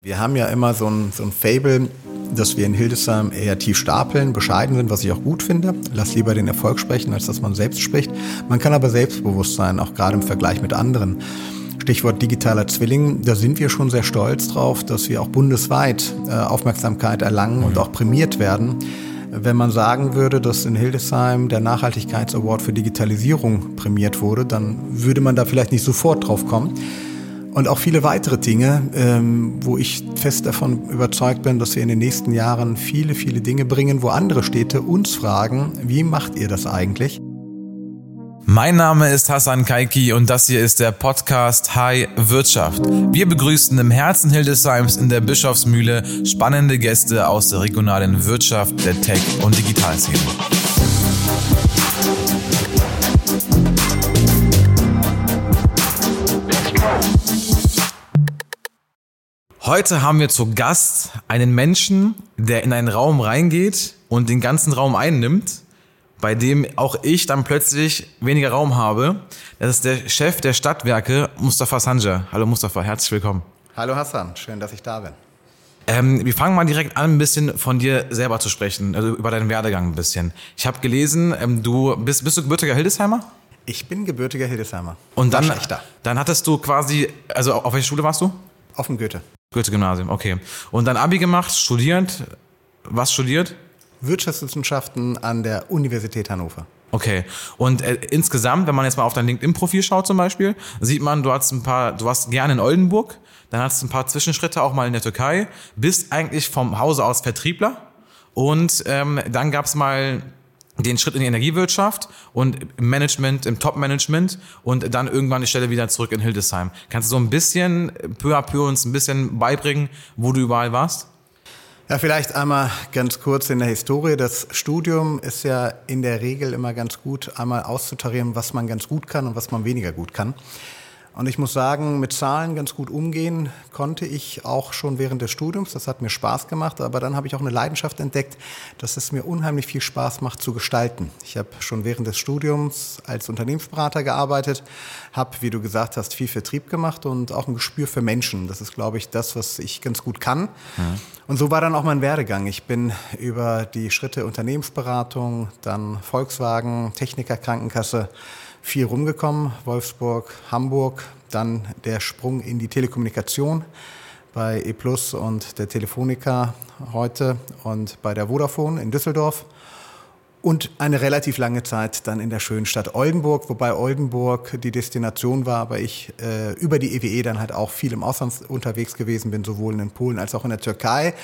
Wir haben ja immer so ein, so ein Fable, dass wir in Hildesheim eher tief stapeln, bescheiden sind, was ich auch gut finde. Lass lieber den Erfolg sprechen, als dass man selbst spricht. Man kann aber selbstbewusst sein, auch gerade im Vergleich mit anderen. Stichwort digitaler Zwilling, da sind wir schon sehr stolz drauf, dass wir auch bundesweit äh, Aufmerksamkeit erlangen und auch prämiert werden. Wenn man sagen würde, dass in Hildesheim der Nachhaltigkeitsaward für Digitalisierung prämiert wurde, dann würde man da vielleicht nicht sofort drauf kommen. Und auch viele weitere Dinge, ähm, wo ich fest davon überzeugt bin, dass wir in den nächsten Jahren viele, viele Dinge bringen, wo andere Städte uns fragen, wie macht ihr das eigentlich? Mein Name ist Hassan Kaiki und das hier ist der Podcast High Wirtschaft. Wir begrüßen im Herzen Hildesheims in der Bischofsmühle spannende Gäste aus der regionalen Wirtschaft, der Tech- und Digitalszene. Heute haben wir zu Gast einen Menschen, der in einen Raum reingeht und den ganzen Raum einnimmt, bei dem auch ich dann plötzlich weniger Raum habe. Das ist der Chef der Stadtwerke, Mustafa Sanja. Hallo Mustafa, herzlich willkommen. Hallo Hassan, schön, dass ich da bin. Ähm, wir fangen mal direkt an, ein bisschen von dir selber zu sprechen, also über deinen Werdegang ein bisschen. Ich habe gelesen, ähm, du bist, bist du gebürtiger Hildesheimer? Ich bin gebürtiger Hildesheimer. Und dann, dann hattest du quasi, also auf welcher Schule warst du? Auf dem Goethe. Goethe-Gymnasium, okay. Und dann Abi gemacht, studierend. Was studiert? Wirtschaftswissenschaften an der Universität Hannover. Okay. Und äh, insgesamt, wenn man jetzt mal auf dein LinkedIn-Profil schaut zum Beispiel, sieht man, du hast ein paar, du warst gerne in Oldenburg, dann hast du ein paar Zwischenschritte auch mal in der Türkei, bist eigentlich vom Hause aus Vertriebler und ähm, dann gab's mal den Schritt in die Energiewirtschaft und im Management, im Top-Management und dann irgendwann die Stelle wieder zurück in Hildesheim. Kannst du so ein bisschen peu à peu uns ein bisschen beibringen, wo du überall warst? Ja, vielleicht einmal ganz kurz in der Historie. Das Studium ist ja in der Regel immer ganz gut, einmal auszutarieren, was man ganz gut kann und was man weniger gut kann. Und ich muss sagen, mit Zahlen ganz gut umgehen konnte ich auch schon während des Studiums. Das hat mir Spaß gemacht. Aber dann habe ich auch eine Leidenschaft entdeckt, dass es mir unheimlich viel Spaß macht zu gestalten. Ich habe schon während des Studiums als Unternehmensberater gearbeitet, habe, wie du gesagt hast, viel Vertrieb gemacht und auch ein Gespür für Menschen. Das ist, glaube ich, das, was ich ganz gut kann. Mhm. Und so war dann auch mein Werdegang. Ich bin über die Schritte Unternehmensberatung, dann Volkswagen, Techniker, Krankenkasse, viel rumgekommen. Wolfsburg, Hamburg, dann der Sprung in die Telekommunikation bei E Plus und der Telefonica heute und bei der Vodafone in Düsseldorf. Und eine relativ lange Zeit dann in der schönen Stadt Oldenburg, wobei Oldenburg die Destination war, aber ich äh, über die EWE dann halt auch viel im Ausland unterwegs gewesen bin, sowohl in Polen als auch in der Türkei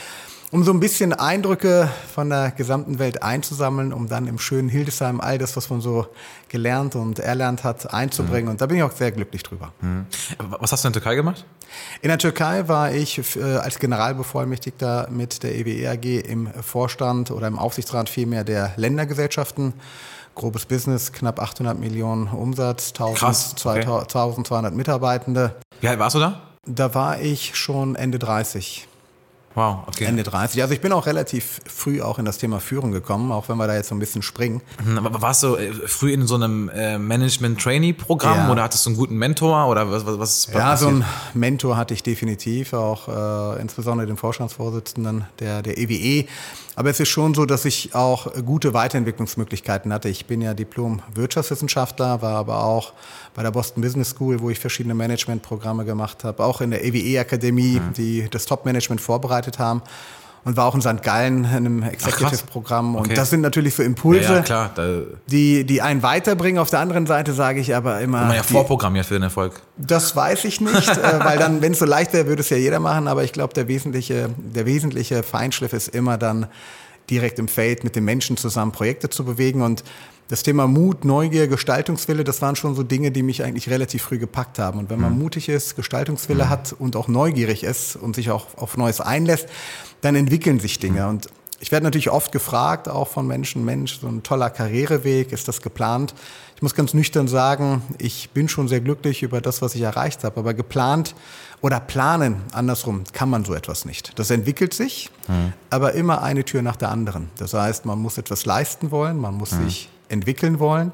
um so ein bisschen Eindrücke von der gesamten Welt einzusammeln, um dann im schönen Hildesheim all das, was man so gelernt und erlernt hat, einzubringen. Mhm. Und da bin ich auch sehr glücklich drüber. Mhm. Was hast du in der Türkei gemacht? In der Türkei war ich äh, als Generalbevollmächtigter mit der EWE AG im Vorstand oder im Aufsichtsrat vielmehr der Ländergesellschaften grobes Business, knapp 800 Millionen Umsatz, 1000, Krass, okay. 1200 Mitarbeitende. Wie alt warst du da? Da war ich schon Ende 30. Wow, okay. Ende 30. Also ich bin auch relativ früh auch in das Thema Führung gekommen, auch wenn wir da jetzt so ein bisschen springen. Mhm, aber warst du äh, früh in so einem äh, Management-Trainee-Programm ja. oder hattest du einen guten Mentor oder was, was, was Ja, passiert? so einen Mentor hatte ich definitiv, auch äh, insbesondere den Vorstandsvorsitzenden der, der EWE. Aber es ist schon so, dass ich auch gute Weiterentwicklungsmöglichkeiten hatte. Ich bin ja Diplom-Wirtschaftswissenschaftler, war aber auch bei der Boston Business School, wo ich verschiedene Managementprogramme gemacht habe, auch in der EWE-Akademie, mhm. die das Top-Management vorbereitet haben und war auch in St. Gallen in einem Executive-Programm. Okay. Und das sind natürlich so Impulse, ja, ja, die, die einen weiterbringen. Auf der anderen Seite sage ich aber immer. Man ja vorprogrammiert für den Erfolg. Das weiß ich nicht, äh, weil dann, wenn es so leicht wäre, würde es ja jeder machen. Aber ich glaube, der wesentliche, der wesentliche Feinschliff ist immer dann direkt im Feld mit den Menschen zusammen Projekte zu bewegen und das Thema Mut, Neugier, Gestaltungswille, das waren schon so Dinge, die mich eigentlich relativ früh gepackt haben. Und wenn man mhm. mutig ist, Gestaltungswille mhm. hat und auch neugierig ist und sich auch auf Neues einlässt, dann entwickeln sich Dinge. Mhm. Und ich werde natürlich oft gefragt, auch von Menschen, Mensch, so ein toller Karriereweg, ist das geplant? Ich muss ganz nüchtern sagen, ich bin schon sehr glücklich über das, was ich erreicht habe, aber geplant oder planen, andersrum, kann man so etwas nicht. Das entwickelt sich, mhm. aber immer eine Tür nach der anderen. Das heißt, man muss etwas leisten wollen, man muss mhm. sich entwickeln wollen.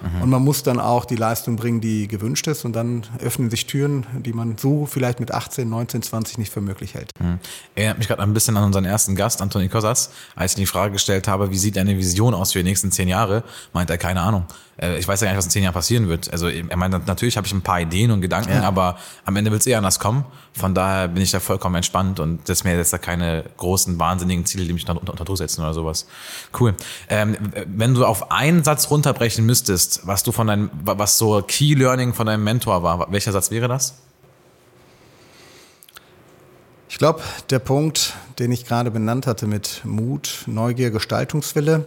Mhm. Und man muss dann auch die Leistung bringen, die gewünscht ist. Und dann öffnen sich Türen, die man so vielleicht mit 18, 19, 20 nicht für möglich hält. Mhm. Erinnert mich gerade ein bisschen an unseren ersten Gast, Antoni Kosas, als ich die Frage gestellt habe, wie sieht deine Vision aus für die nächsten zehn Jahre, meint er, keine Ahnung. Äh, ich weiß ja gar nicht, was in zehn Jahren passieren wird. Also er meint, natürlich habe ich ein paar Ideen und Gedanken, ja. aber am Ende wird es eh anders kommen. Von daher bin ich da vollkommen entspannt und das mir jetzt da keine großen, wahnsinnigen Ziele, die mich unter, unter Druck setzen oder sowas. Cool. Ähm, wenn du auf einen Satz runterbrechen müsstest, was du von deinem, was so Key Learning von deinem Mentor war, welcher Satz wäre das? Ich glaube, der Punkt, den ich gerade benannt hatte mit Mut, Neugier, Gestaltungswille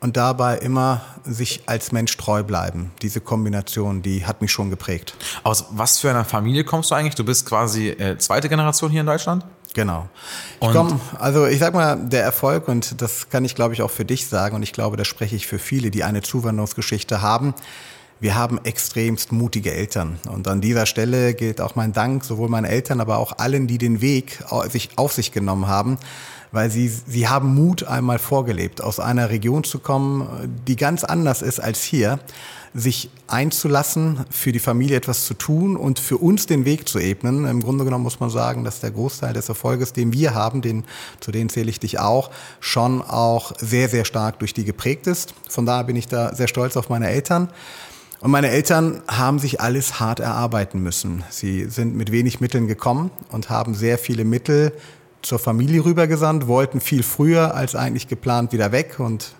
und dabei immer sich als Mensch treu bleiben. Diese Kombination, die hat mich schon geprägt. Aus was für einer Familie kommst du eigentlich? Du bist quasi äh, zweite Generation hier in Deutschland? Genau. Ich komm, also ich sag mal, der Erfolg, und das kann ich glaube ich auch für dich sagen, und ich glaube, da spreche ich für viele, die eine Zuwanderungsgeschichte haben. Wir haben extremst mutige Eltern. Und an dieser Stelle gilt auch mein Dank, sowohl meinen Eltern, aber auch allen, die den Weg auf sich genommen haben weil sie, sie haben Mut einmal vorgelebt, aus einer Region zu kommen, die ganz anders ist als hier, sich einzulassen, für die Familie etwas zu tun und für uns den Weg zu ebnen. Im Grunde genommen muss man sagen, dass der Großteil des Erfolges, den wir haben, den, zu denen zähle ich dich auch, schon auch sehr, sehr stark durch die geprägt ist. Von daher bin ich da sehr stolz auf meine Eltern. Und meine Eltern haben sich alles hart erarbeiten müssen. Sie sind mit wenig Mitteln gekommen und haben sehr viele Mittel zur Familie rübergesandt, wollten viel früher als eigentlich geplant wieder weg und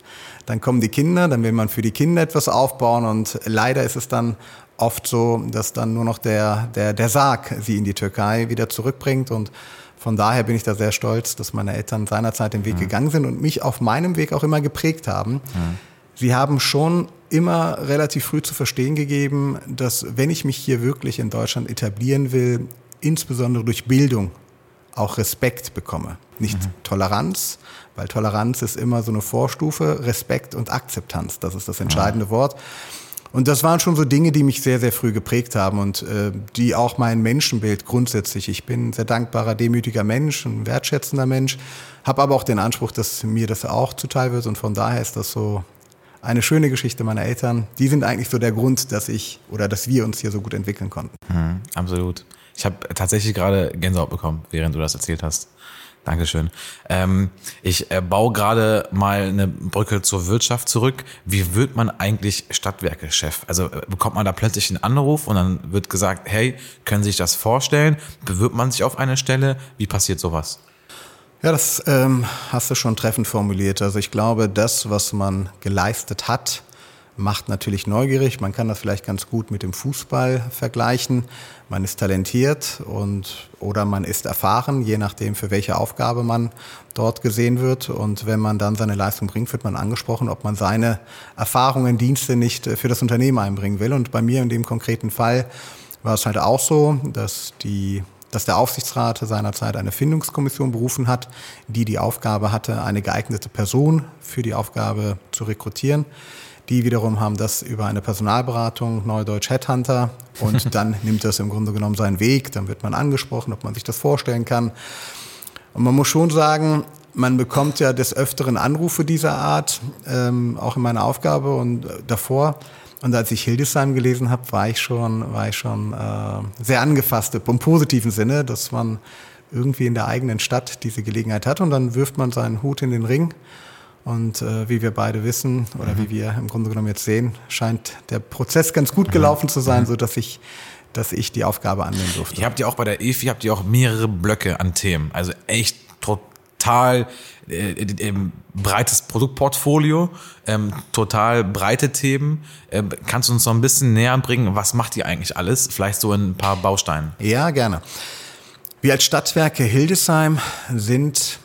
dann kommen die Kinder, dann will man für die Kinder etwas aufbauen und leider ist es dann oft so, dass dann nur noch der, der, der Sarg sie in die Türkei wieder zurückbringt und von daher bin ich da sehr stolz, dass meine Eltern seinerzeit den Weg mhm. gegangen sind und mich auf meinem Weg auch immer geprägt haben. Mhm. Sie haben schon immer relativ früh zu verstehen gegeben, dass wenn ich mich hier wirklich in Deutschland etablieren will, insbesondere durch Bildung auch Respekt bekomme. Nicht mhm. Toleranz, weil Toleranz ist immer so eine Vorstufe, Respekt und Akzeptanz, das ist das entscheidende ja. Wort. Und das waren schon so Dinge, die mich sehr, sehr früh geprägt haben und äh, die auch mein Menschenbild grundsätzlich. Ich bin ein sehr dankbarer, demütiger Mensch, ein wertschätzender Mensch, habe aber auch den Anspruch, dass mir das auch zuteil wird und von daher ist das so eine schöne Geschichte meiner Eltern. Die sind eigentlich so der Grund, dass ich oder dass wir uns hier so gut entwickeln konnten. Mhm, absolut. Ich habe tatsächlich gerade Gänsehaut bekommen, während du das erzählt hast. Dankeschön. Ähm, ich äh, baue gerade mal eine Brücke zur Wirtschaft zurück. Wie wird man eigentlich Stadtwerke-Chef? Also äh, bekommt man da plötzlich einen Anruf und dann wird gesagt, hey, können Sie sich das vorstellen? Bewirbt man sich auf eine Stelle? Wie passiert sowas? Ja, das ähm, hast du schon treffend formuliert. Also ich glaube, das, was man geleistet hat, macht natürlich neugierig. Man kann das vielleicht ganz gut mit dem Fußball vergleichen. Man ist talentiert und oder man ist erfahren, je nachdem, für welche Aufgabe man dort gesehen wird. Und wenn man dann seine Leistung bringt, wird man angesprochen, ob man seine Erfahrungen, Dienste nicht für das Unternehmen einbringen will. Und bei mir in dem konkreten Fall war es halt auch so, dass die dass der Aufsichtsrat seinerzeit eine Findungskommission berufen hat, die die Aufgabe hatte, eine geeignete Person für die Aufgabe zu rekrutieren. Die wiederum haben das über eine Personalberatung, Neudeutsch Headhunter, und dann nimmt das im Grunde genommen seinen Weg. Dann wird man angesprochen, ob man sich das vorstellen kann. Und man muss schon sagen, man bekommt ja des Öfteren Anrufe dieser Art, ähm, auch in meiner Aufgabe und davor. Und als ich Hildesheim gelesen habe, war ich schon, war ich schon äh, sehr angefasst, im positiven Sinne, dass man irgendwie in der eigenen Stadt diese Gelegenheit hat und dann wirft man seinen Hut in den Ring und äh, wie wir beide wissen oder mhm. wie wir im Grunde genommen jetzt sehen, scheint der Prozess ganz gut gelaufen mhm. zu sein, mhm. so dass ich dass ich die Aufgabe annehmen durfte. Ihr habt ja auch bei der EFI habt ihr auch mehrere Blöcke an Themen, also echt total äh, äh, breites Produktportfolio, ähm, total breite Themen. Äh, kannst du uns noch ein bisschen näher bringen, was macht ihr eigentlich alles? Vielleicht so in ein paar Bausteinen. Ja, gerne. Wir als Stadtwerke Hildesheim sind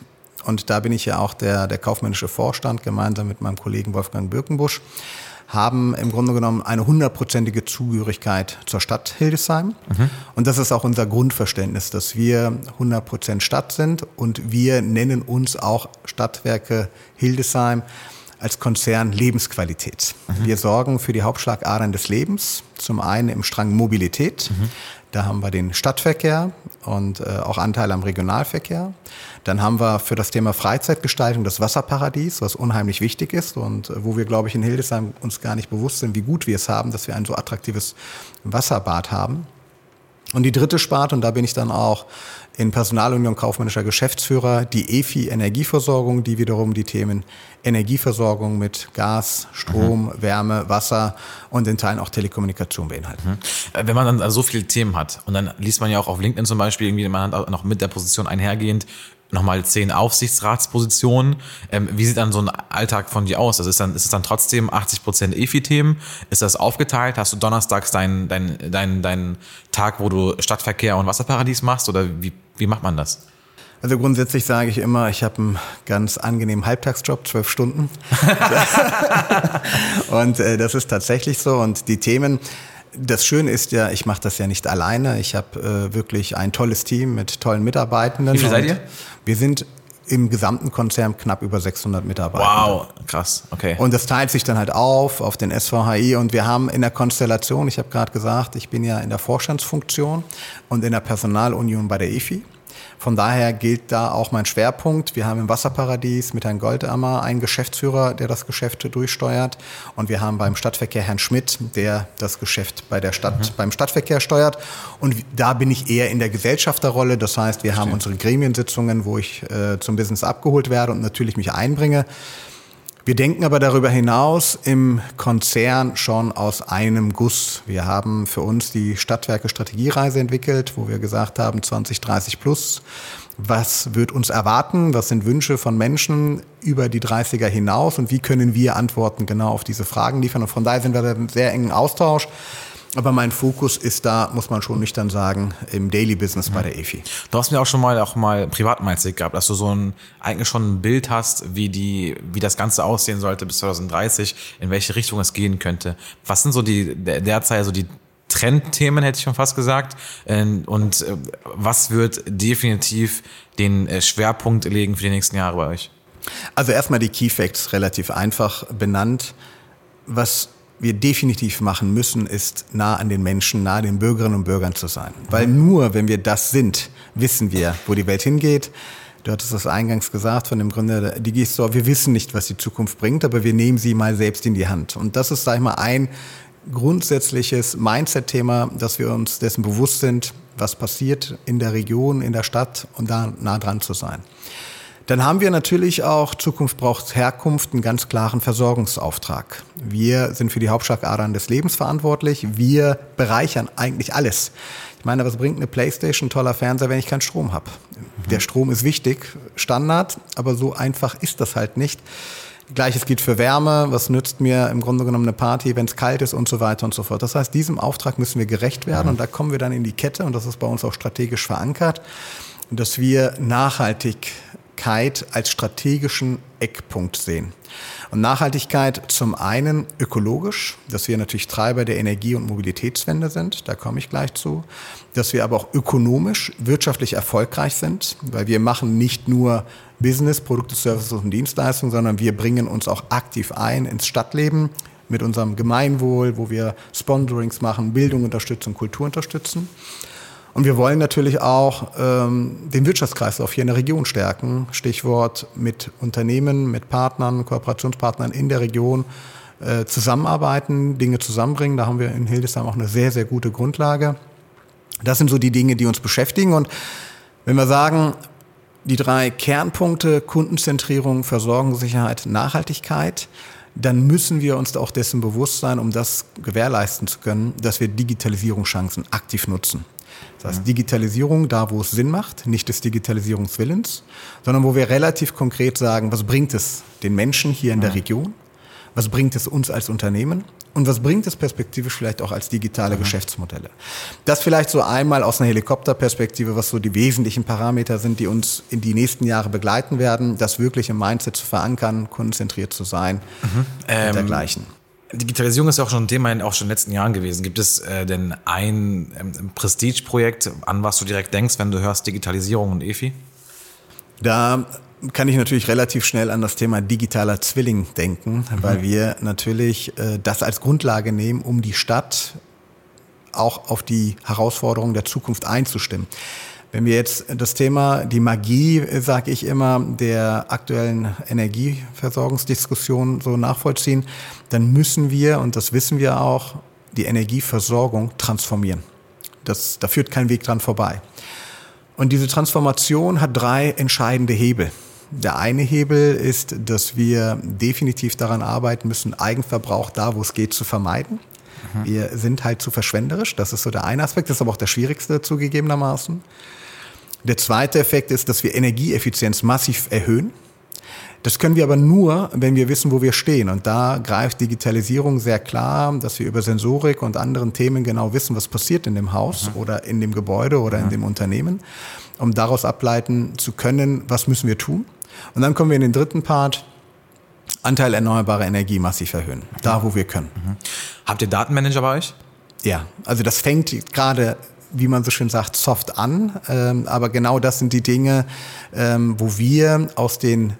und da bin ich ja auch der, der kaufmännische Vorstand gemeinsam mit meinem Kollegen Wolfgang Birkenbusch, haben im Grunde genommen eine hundertprozentige Zugehörigkeit zur Stadt Hildesheim. Mhm. Und das ist auch unser Grundverständnis, dass wir 100 Prozent Stadt sind und wir nennen uns auch Stadtwerke Hildesheim als Konzern Lebensqualität. Mhm. Wir sorgen für die Hauptschlagadern des Lebens, zum einen im Strang Mobilität. Mhm Da haben wir den Stadtverkehr und äh, auch Anteil am Regionalverkehr. Dann haben wir für das Thema Freizeitgestaltung das Wasserparadies, was unheimlich wichtig ist und äh, wo wir, glaube ich, in Hildesheim uns gar nicht bewusst sind, wie gut wir es haben, dass wir ein so attraktives Wasserbad haben. Und die dritte Sparte, und da bin ich dann auch in Personalunion kaufmännischer Geschäftsführer, die EFI Energieversorgung, die wiederum die Themen Energieversorgung mit Gas, Strom, mhm. Wärme, Wasser und in Teilen auch Telekommunikation beinhalten. Mhm. Äh, wenn man dann so viele Themen hat und dann liest man ja auch auf LinkedIn zum Beispiel irgendwie, man hat auch noch mit der Position einhergehend nochmal zehn Aufsichtsratspositionen. Ähm, wie sieht dann so ein Alltag von dir aus? Also ist, dann, ist es dann trotzdem 80 Prozent EFI-Themen? Ist das aufgeteilt? Hast du donnerstags deinen dein, dein, dein Tag, wo du Stadtverkehr und Wasserparadies machst? Oder wie, wie macht man das? Also grundsätzlich sage ich immer, ich habe einen ganz angenehmen Halbtagsjob, zwölf Stunden. und äh, das ist tatsächlich so. Und die Themen, das Schöne ist ja, ich mache das ja nicht alleine. Ich habe äh, wirklich ein tolles Team mit tollen Mitarbeitenden. Wie viele seid ihr? Wir sind im gesamten Konzern knapp über 600 Mitarbeiter. Wow, krass, okay. Und das teilt sich dann halt auf auf den SVHI und wir haben in der Konstellation, ich habe gerade gesagt, ich bin ja in der Vorstandsfunktion und in der Personalunion bei der EFI. Von daher gilt da auch mein Schwerpunkt. Wir haben im Wasserparadies mit Herrn Goldammer einen Geschäftsführer, der das Geschäft durchsteuert. Und wir haben beim Stadtverkehr Herrn Schmidt, der das Geschäft bei der Stadt, mhm. beim Stadtverkehr steuert. Und da bin ich eher in der Gesellschafterrolle. Das heißt, wir haben unsere Gremiensitzungen, wo ich äh, zum Business abgeholt werde und natürlich mich einbringe. Wir denken aber darüber hinaus im Konzern schon aus einem Guss. Wir haben für uns die Stadtwerke Strategiereise entwickelt, wo wir gesagt haben 2030 plus. Was wird uns erwarten? Was sind Wünsche von Menschen über die 30er hinaus? Und wie können wir Antworten genau auf diese Fragen liefern? Und von daher sind wir da im sehr engen Austausch. Aber mein Fokus ist da, muss man schon nüchtern sagen, im Daily Business bei der EFI. Du hast mir auch schon mal auch mal privat gehabt, dass du so ein eigentlich schon ein Bild hast, wie die wie das Ganze aussehen sollte bis 2030, in welche Richtung es gehen könnte. Was sind so die derzeit so die Trendthemen, hätte ich schon fast gesagt. Ähm, und äh, was wird definitiv den äh, Schwerpunkt legen für die nächsten Jahre bei euch? Also erstmal die Key Facts relativ einfach benannt. Was wir definitiv machen müssen, ist nah an den Menschen, nah an den Bürgerinnen und Bürgern zu sein. Weil nur wenn wir das sind, wissen wir, wo die Welt hingeht. Du hattest das eingangs gesagt von dem Gründer der Digistore. Wir wissen nicht, was die Zukunft bringt, aber wir nehmen sie mal selbst in die Hand. Und das ist, sag ich mal, ein grundsätzliches Mindset-Thema, dass wir uns dessen bewusst sind, was passiert in der Region, in der Stadt und da nah dran zu sein. Dann haben wir natürlich auch Zukunft braucht Herkunft einen ganz klaren Versorgungsauftrag. Wir sind für die Hauptschlagadern des Lebens verantwortlich. Wir bereichern eigentlich alles. Ich meine, was bringt eine Playstation, toller Fernseher, wenn ich keinen Strom habe? Mhm. Der Strom ist wichtig, Standard, aber so einfach ist das halt nicht. Gleiches gilt für Wärme. Was nützt mir im Grunde genommen eine Party, wenn es kalt ist und so weiter und so fort. Das heißt, diesem Auftrag müssen wir gerecht werden mhm. und da kommen wir dann in die Kette und das ist bei uns auch strategisch verankert, dass wir nachhaltig als strategischen Eckpunkt sehen. Und Nachhaltigkeit zum einen ökologisch, dass wir natürlich Treiber der Energie- und Mobilitätswende sind, da komme ich gleich zu, dass wir aber auch ökonomisch, wirtschaftlich erfolgreich sind, weil wir machen nicht nur Business, Produkte, Services und Dienstleistungen, sondern wir bringen uns auch aktiv ein ins Stadtleben mit unserem Gemeinwohl, wo wir Sponsorings machen, Bildung unterstützen, Kultur unterstützen. Und wir wollen natürlich auch ähm, den Wirtschaftskreislauf hier in der Region stärken. Stichwort mit Unternehmen, mit Partnern, Kooperationspartnern in der Region äh, zusammenarbeiten, Dinge zusammenbringen. Da haben wir in Hildesheim auch eine sehr, sehr gute Grundlage. Das sind so die Dinge, die uns beschäftigen. Und wenn wir sagen, die drei Kernpunkte Kundenzentrierung, Versorgungssicherheit, Nachhaltigkeit, dann müssen wir uns auch dessen bewusst sein, um das gewährleisten zu können, dass wir Digitalisierungschancen aktiv nutzen. Das heißt Digitalisierung da, wo es Sinn macht, nicht des Digitalisierungswillens, sondern wo wir relativ konkret sagen, was bringt es den Menschen hier in der Region, was bringt es uns als Unternehmen und was bringt es perspektivisch vielleicht auch als digitale mhm. Geschäftsmodelle. Das vielleicht so einmal aus einer Helikopterperspektive, was so die wesentlichen Parameter sind, die uns in die nächsten Jahre begleiten werden, das wirklich im Mindset zu verankern, konzentriert zu sein mhm. und ähm, dergleichen. Digitalisierung ist ja auch schon ein Thema in auch schon in den letzten Jahren gewesen. Gibt es äh, denn ein ähm, Prestige-Projekt, an was du direkt denkst, wenn du hörst Digitalisierung und EFI? Da kann ich natürlich relativ schnell an das Thema digitaler Zwilling denken, mhm. weil wir natürlich äh, das als Grundlage nehmen, um die Stadt auch auf die Herausforderungen der Zukunft einzustimmen. Wenn wir jetzt das Thema, die Magie, sage ich immer, der aktuellen Energieversorgungsdiskussion so nachvollziehen, dann müssen wir, und das wissen wir auch, die Energieversorgung transformieren. Das, da führt kein Weg dran vorbei. Und diese Transformation hat drei entscheidende Hebel. Der eine Hebel ist, dass wir definitiv daran arbeiten müssen, Eigenverbrauch da, wo es geht, zu vermeiden. Mhm. Wir sind halt zu verschwenderisch. Das ist so der eine Aspekt. Das ist aber auch der schwierigste zugegebenermaßen. Der zweite Effekt ist, dass wir Energieeffizienz massiv erhöhen. Das können wir aber nur, wenn wir wissen, wo wir stehen. Und da greift Digitalisierung sehr klar, dass wir über Sensorik und anderen Themen genau wissen, was passiert in dem Haus mhm. oder in dem Gebäude oder mhm. in dem Unternehmen, um daraus ableiten zu können, was müssen wir tun. Und dann kommen wir in den dritten Part, Anteil erneuerbarer Energie massiv erhöhen, mhm. da wo wir können. Mhm. Habt ihr Datenmanager bei euch? Ja, also das fängt gerade wie man so schön sagt, soft an. Ähm, aber genau das sind die Dinge, ähm, wo wir aus den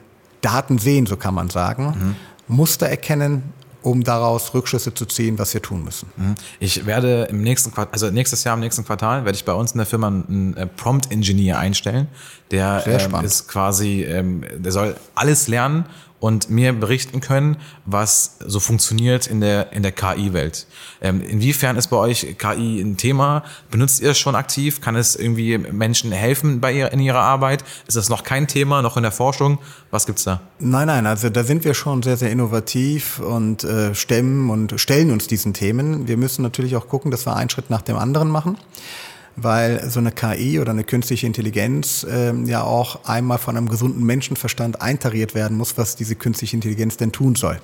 Daten sehen, so kann man sagen, mhm. Muster erkennen, um daraus Rückschlüsse zu ziehen, was wir tun müssen. Mhm. Ich werde im nächsten Quartal, also nächstes Jahr im nächsten Quartal werde ich bei uns in der Firma einen äh, Prompt Engineer einstellen. Der ähm, ist quasi, ähm, der soll alles lernen und mir berichten können, was so funktioniert in der, in der KI-Welt. Ähm, inwiefern ist bei euch KI ein Thema? Benutzt ihr es schon aktiv? Kann es irgendwie Menschen helfen bei ihr, in ihrer Arbeit? Ist das noch kein Thema, noch in der Forschung? Was gibt's da? Nein, nein, also da sind wir schon sehr, sehr innovativ und äh, stemmen und stellen uns diesen Themen. Wir müssen natürlich auch gucken, dass wir einen Schritt nach dem anderen machen weil so eine KI oder eine künstliche Intelligenz ähm, ja auch einmal von einem gesunden Menschenverstand eintariert werden muss, was diese künstliche Intelligenz denn tun soll.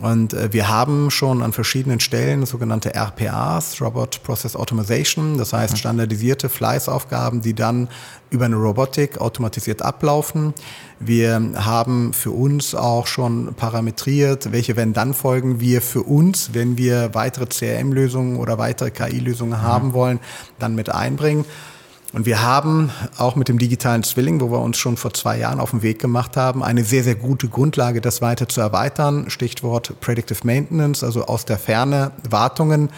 Und äh, wir haben schon an verschiedenen Stellen sogenannte RPAs, Robot Process Automation, das heißt mhm. standardisierte Fleißaufgaben, die dann über eine Robotik automatisiert ablaufen. Wir haben für uns auch schon parametriert, welche Wenn-Dann-Folgen wir für uns, wenn wir weitere CRM-Lösungen oder weitere KI-Lösungen mhm. haben wollen, dann mit einbringen. Und wir haben auch mit dem digitalen Zwilling, wo wir uns schon vor zwei Jahren auf den Weg gemacht haben, eine sehr, sehr gute Grundlage, das weiter zu erweitern. Stichwort Predictive Maintenance, also aus der Ferne Wartungen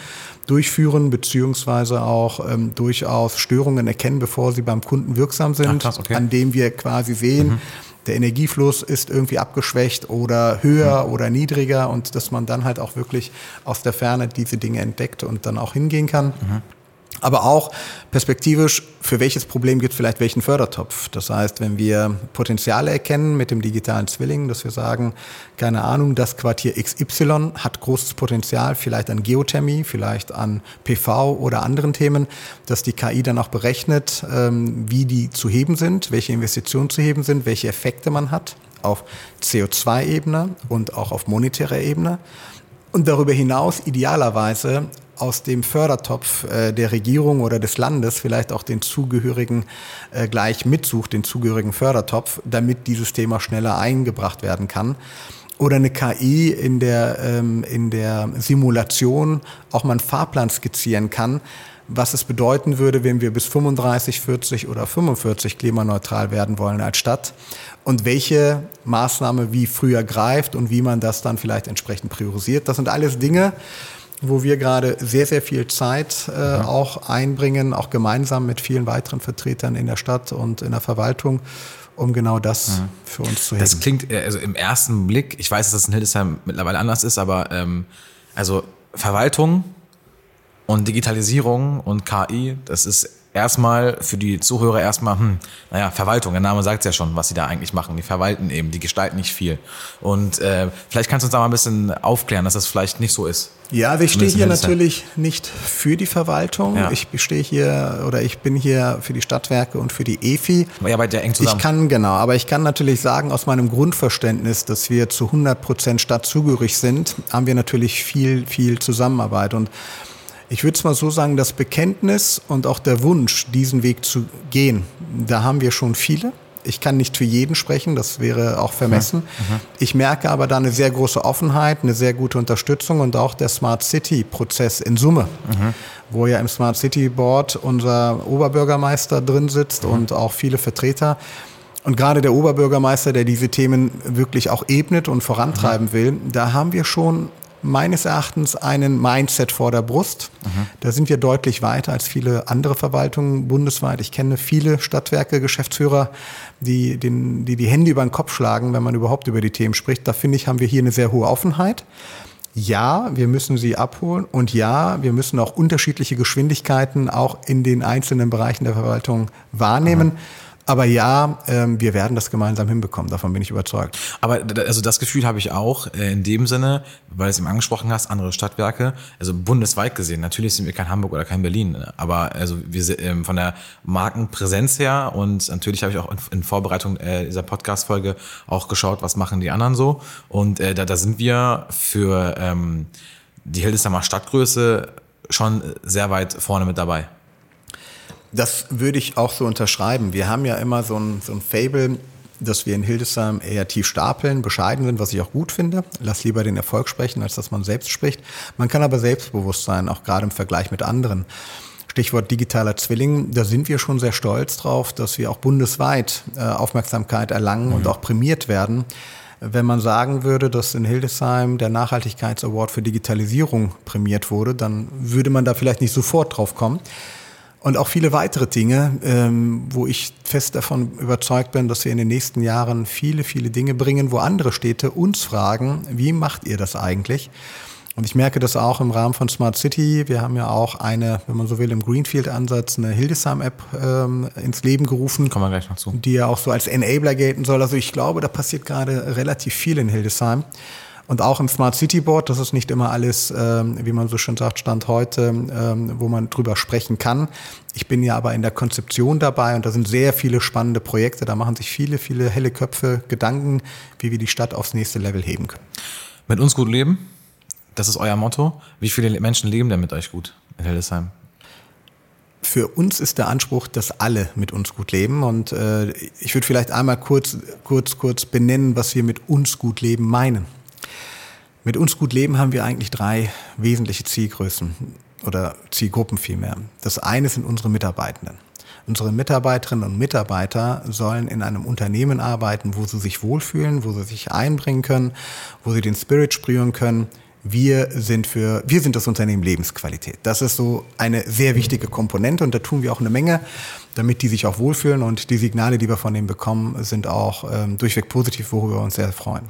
durchführen, beziehungsweise auch ähm, durchaus Störungen erkennen, bevor sie beim Kunden wirksam sind, Ach, krass, okay. an dem wir quasi sehen, mhm. der Energiefluss ist irgendwie abgeschwächt oder höher mhm. oder niedriger und dass man dann halt auch wirklich aus der Ferne diese Dinge entdeckt und dann auch hingehen kann. Mhm aber auch perspektivisch, für welches Problem gibt es vielleicht welchen Fördertopf. Das heißt, wenn wir Potenziale erkennen mit dem digitalen Zwilling, dass wir sagen, keine Ahnung, das Quartier XY hat großes Potenzial, vielleicht an Geothermie, vielleicht an PV oder anderen Themen, dass die KI dann auch berechnet, ähm, wie die zu heben sind, welche Investitionen zu heben sind, welche Effekte man hat auf CO2-Ebene und auch auf monetärer Ebene. Und darüber hinaus idealerweise aus dem Fördertopf äh, der Regierung oder des Landes vielleicht auch den zugehörigen äh, gleich mitsucht, den zugehörigen Fördertopf, damit dieses Thema schneller eingebracht werden kann. Oder eine KI in der, ähm, in der Simulation auch mal einen Fahrplan skizzieren kann, was es bedeuten würde, wenn wir bis 35, 40 oder 45 klimaneutral werden wollen als Stadt und welche Maßnahme wie früher greift und wie man das dann vielleicht entsprechend priorisiert. Das sind alles Dinge, wo wir gerade sehr, sehr viel Zeit äh, ja. auch einbringen, auch gemeinsam mit vielen weiteren Vertretern in der Stadt und in der Verwaltung, um genau das ja. für uns zu helfen. Das klingt äh, also im ersten Blick, ich weiß, dass das in Hildesheim mittlerweile anders ist, aber ähm, also Verwaltung und Digitalisierung und KI, das ist erstmal für die Zuhörer erstmal, hm, naja, Verwaltung, der Name sagt es ja schon, was sie da eigentlich machen. Die verwalten eben, die gestalten nicht viel. Und äh, vielleicht kannst du uns da mal ein bisschen aufklären, dass das vielleicht nicht so ist. Ja, also ich stehe hier natürlich nicht für die Verwaltung. Ja. Ich stehe hier oder ich bin hier für die Stadtwerke und für die EFI. Ja, bei der eng zusammen. Ich kann, genau, aber ich kann natürlich sagen, aus meinem Grundverständnis, dass wir zu 100 Prozent stadtzugehörig sind, haben wir natürlich viel, viel Zusammenarbeit und ich würde es mal so sagen, das Bekenntnis und auch der Wunsch, diesen Weg zu gehen, da haben wir schon viele. Ich kann nicht für jeden sprechen, das wäre auch vermessen. Mhm. Mhm. Ich merke aber da eine sehr große Offenheit, eine sehr gute Unterstützung und auch der Smart City-Prozess in Summe, mhm. wo ja im Smart City Board unser Oberbürgermeister drin sitzt und auch viele Vertreter. Und gerade der Oberbürgermeister, der diese Themen wirklich auch ebnet und vorantreiben will, da haben wir schon meines Erachtens einen Mindset vor der Brust. Mhm. Da sind wir deutlich weiter als viele andere Verwaltungen bundesweit. Ich kenne viele Stadtwerke, Geschäftsführer, die, den, die die Hände über den Kopf schlagen, wenn man überhaupt über die Themen spricht. Da finde ich, haben wir hier eine sehr hohe Offenheit. Ja, wir müssen sie abholen und ja, wir müssen auch unterschiedliche Geschwindigkeiten auch in den einzelnen Bereichen der Verwaltung wahrnehmen. Mhm. Aber ja, ähm, wir werden das gemeinsam hinbekommen. Davon bin ich überzeugt. Aber also das Gefühl habe ich auch äh, in dem Sinne, weil du es eben angesprochen hast, andere Stadtwerke, also bundesweit gesehen. Natürlich sind wir kein Hamburg oder kein Berlin, aber also wir ähm, von der Markenpräsenz her und natürlich habe ich auch in, Vorbereitung äh, dieser Podcast-Folge auch geschaut, was machen die anderen so. Und äh, da, da sind wir für ähm, die Hildesheimer Stadtgröße schon sehr weit vorne mit dabei. Das würde ich auch so unterschreiben. Wir haben ja immer so ein, so ein Fable, dass wir in Hildesheim eher tief stapeln, bescheiden sind, was ich auch gut finde. Lass lieber den Erfolg sprechen, als dass man selbst spricht. Man kann aber selbstbewusst sein, auch gerade im Vergleich mit anderen. Stichwort digitaler Zwilling, da sind wir schon sehr stolz drauf, dass wir auch bundesweit äh, Aufmerksamkeit erlangen mhm. und auch prämiert werden. Wenn man sagen würde, dass in Hildesheim der Nachhaltigkeitsaward für Digitalisierung prämiert wurde, dann würde man da vielleicht nicht sofort drauf kommen. Und auch viele weitere Dinge, ähm, wo ich fest davon überzeugt bin, dass wir in den nächsten Jahren viele, viele Dinge bringen, wo andere Städte uns fragen, wie macht ihr das eigentlich? Und ich merke das auch im Rahmen von Smart City. Wir haben ja auch eine, wenn man so will, im Greenfield-Ansatz eine Hildesheim-App ähm, ins Leben gerufen. Kommen wir gleich noch zu. Die ja auch so als Enabler gelten soll. Also ich glaube, da passiert gerade relativ viel in Hildesheim. Und auch im Smart City Board, das ist nicht immer alles, ähm, wie man so schön sagt, Stand heute, ähm, wo man drüber sprechen kann. Ich bin ja aber in der Konzeption dabei und da sind sehr viele spannende Projekte. Da machen sich viele, viele helle Köpfe Gedanken, wie wir die Stadt aufs nächste Level heben können. Mit uns gut leben, das ist euer Motto. Wie viele Menschen leben denn mit euch gut in Hildesheim? für uns ist der Anspruch, dass alle mit uns gut leben. Und äh, ich würde vielleicht einmal kurz, kurz, kurz benennen, was wir mit uns gut leben meinen. Mit uns gut leben haben wir eigentlich drei wesentliche Zielgrößen oder Zielgruppen vielmehr. Das eine sind unsere Mitarbeitenden. Unsere Mitarbeiterinnen und Mitarbeiter sollen in einem Unternehmen arbeiten, wo sie sich wohlfühlen, wo sie sich einbringen können, wo sie den Spirit spüren können, wir sind für, wir sind das Unternehmen Lebensqualität. Das ist so eine sehr wichtige Komponente und da tun wir auch eine Menge, damit die sich auch wohlfühlen und die Signale, die wir von denen bekommen, sind auch ähm, durchweg positiv, worüber wir uns sehr freuen.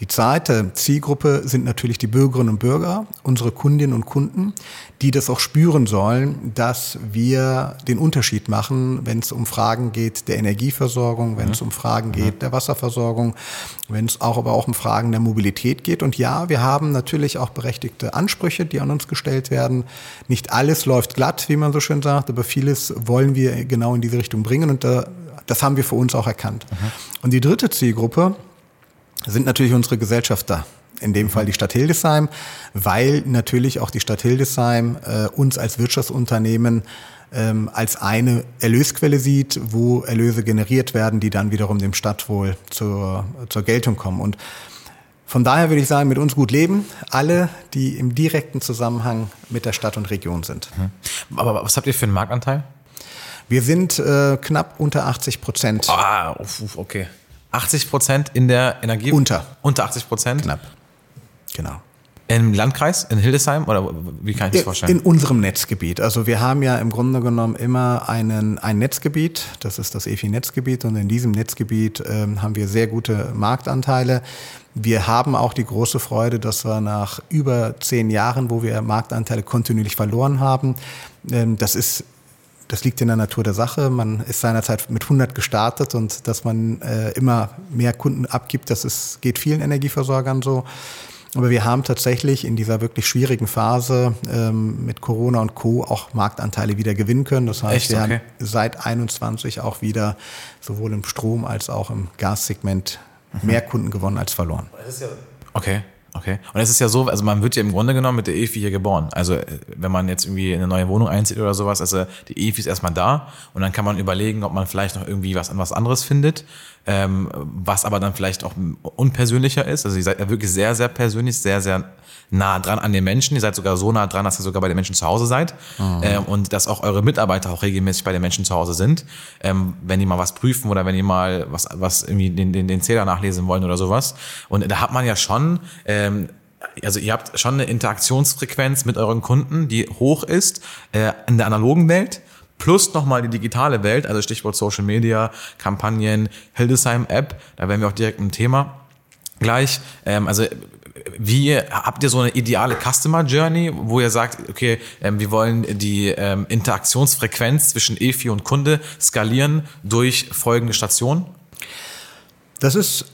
Die zweite Zielgruppe sind natürlich die Bürgerinnen und Bürger, unsere Kundinnen und Kunden, die das auch spüren sollen, dass wir den Unterschied machen, wenn es um Fragen geht der Energieversorgung, wenn es um Fragen geht der Wasserversorgung, wenn es auch aber auch um Fragen der Mobilität geht. Und ja, wir haben natürlich auch berechtigte Ansprüche, die an uns gestellt werden. Nicht alles läuft glatt, wie man so schön sagt, aber vieles wollen wir genau in diese Richtung bringen und da, das haben wir für uns auch erkannt. Mhm. Und die dritte Zielgruppe sind natürlich unsere Gesellschafter in dem Fall die Stadt Hildesheim, weil natürlich auch die Stadt Hildesheim äh, uns als Wirtschaftsunternehmen ähm, als eine Erlösquelle sieht, wo Erlöse generiert werden, die dann wiederum dem Stadtwohl zur, zur Geltung kommen. Und von daher würde ich sagen, mit uns gut leben, alle, die im direkten Zusammenhang mit der Stadt und Region sind. Mhm. Aber was habt ihr für einen Marktanteil? Wir sind äh, knapp unter 80 Prozent. Ah, okay. 80 Prozent in der Energie? Unter. Unter 80 Prozent? Knapp. Genau. Im Landkreis, in Hildesheim oder wie kann ich das vorstellen? In unserem Netzgebiet. Also wir haben ja im Grunde genommen immer einen, ein Netzgebiet, das ist das EFI-Netzgebiet und in diesem Netzgebiet ähm, haben wir sehr gute Marktanteile. Wir haben auch die große Freude, dass wir nach über zehn Jahren, wo wir Marktanteile kontinuierlich verloren haben, ähm, das ist das liegt in der Natur der Sache. Man ist seinerzeit mit 100 gestartet und dass man äh, immer mehr Kunden abgibt, das ist, geht vielen Energieversorgern so. Aber wir haben tatsächlich in dieser wirklich schwierigen Phase ähm, mit Corona und Co. auch Marktanteile wieder gewinnen können. Das heißt, Echt? wir okay. haben seit 21 auch wieder sowohl im Strom als auch im Gassegment mhm. mehr Kunden gewonnen als verloren. Okay. Okay. Und es ist ja so, also man wird ja im Grunde genommen mit der EFI hier geboren. Also äh, wenn man jetzt irgendwie in eine neue Wohnung einzieht oder sowas, also die EFI ist erstmal da und dann kann man überlegen, ob man vielleicht noch irgendwie was, was anderes findet, ähm, was aber dann vielleicht auch unpersönlicher ist. Also ihr seid ja wirklich sehr, sehr persönlich, sehr, sehr nah dran an den Menschen. Ihr seid sogar so nah dran, dass ihr sogar bei den Menschen zu Hause seid mhm. ähm, und dass auch eure Mitarbeiter auch regelmäßig bei den Menschen zu Hause sind, ähm, wenn die mal was prüfen oder wenn die mal was, was irgendwie den, den, den Zähler nachlesen wollen oder sowas. Und da hat man ja schon ähm, also ihr habt schon eine Interaktionsfrequenz mit euren Kunden, die hoch ist äh, in der analogen Welt, plus nochmal die digitale Welt, also Stichwort Social Media, Kampagnen, Hildesheim App, da wären wir auch direkt im Thema gleich. Ähm, also wie habt ihr so eine ideale Customer Journey, wo ihr sagt, okay, ähm, wir wollen die ähm, Interaktionsfrequenz zwischen EFI und Kunde skalieren durch folgende Stationen? Das ist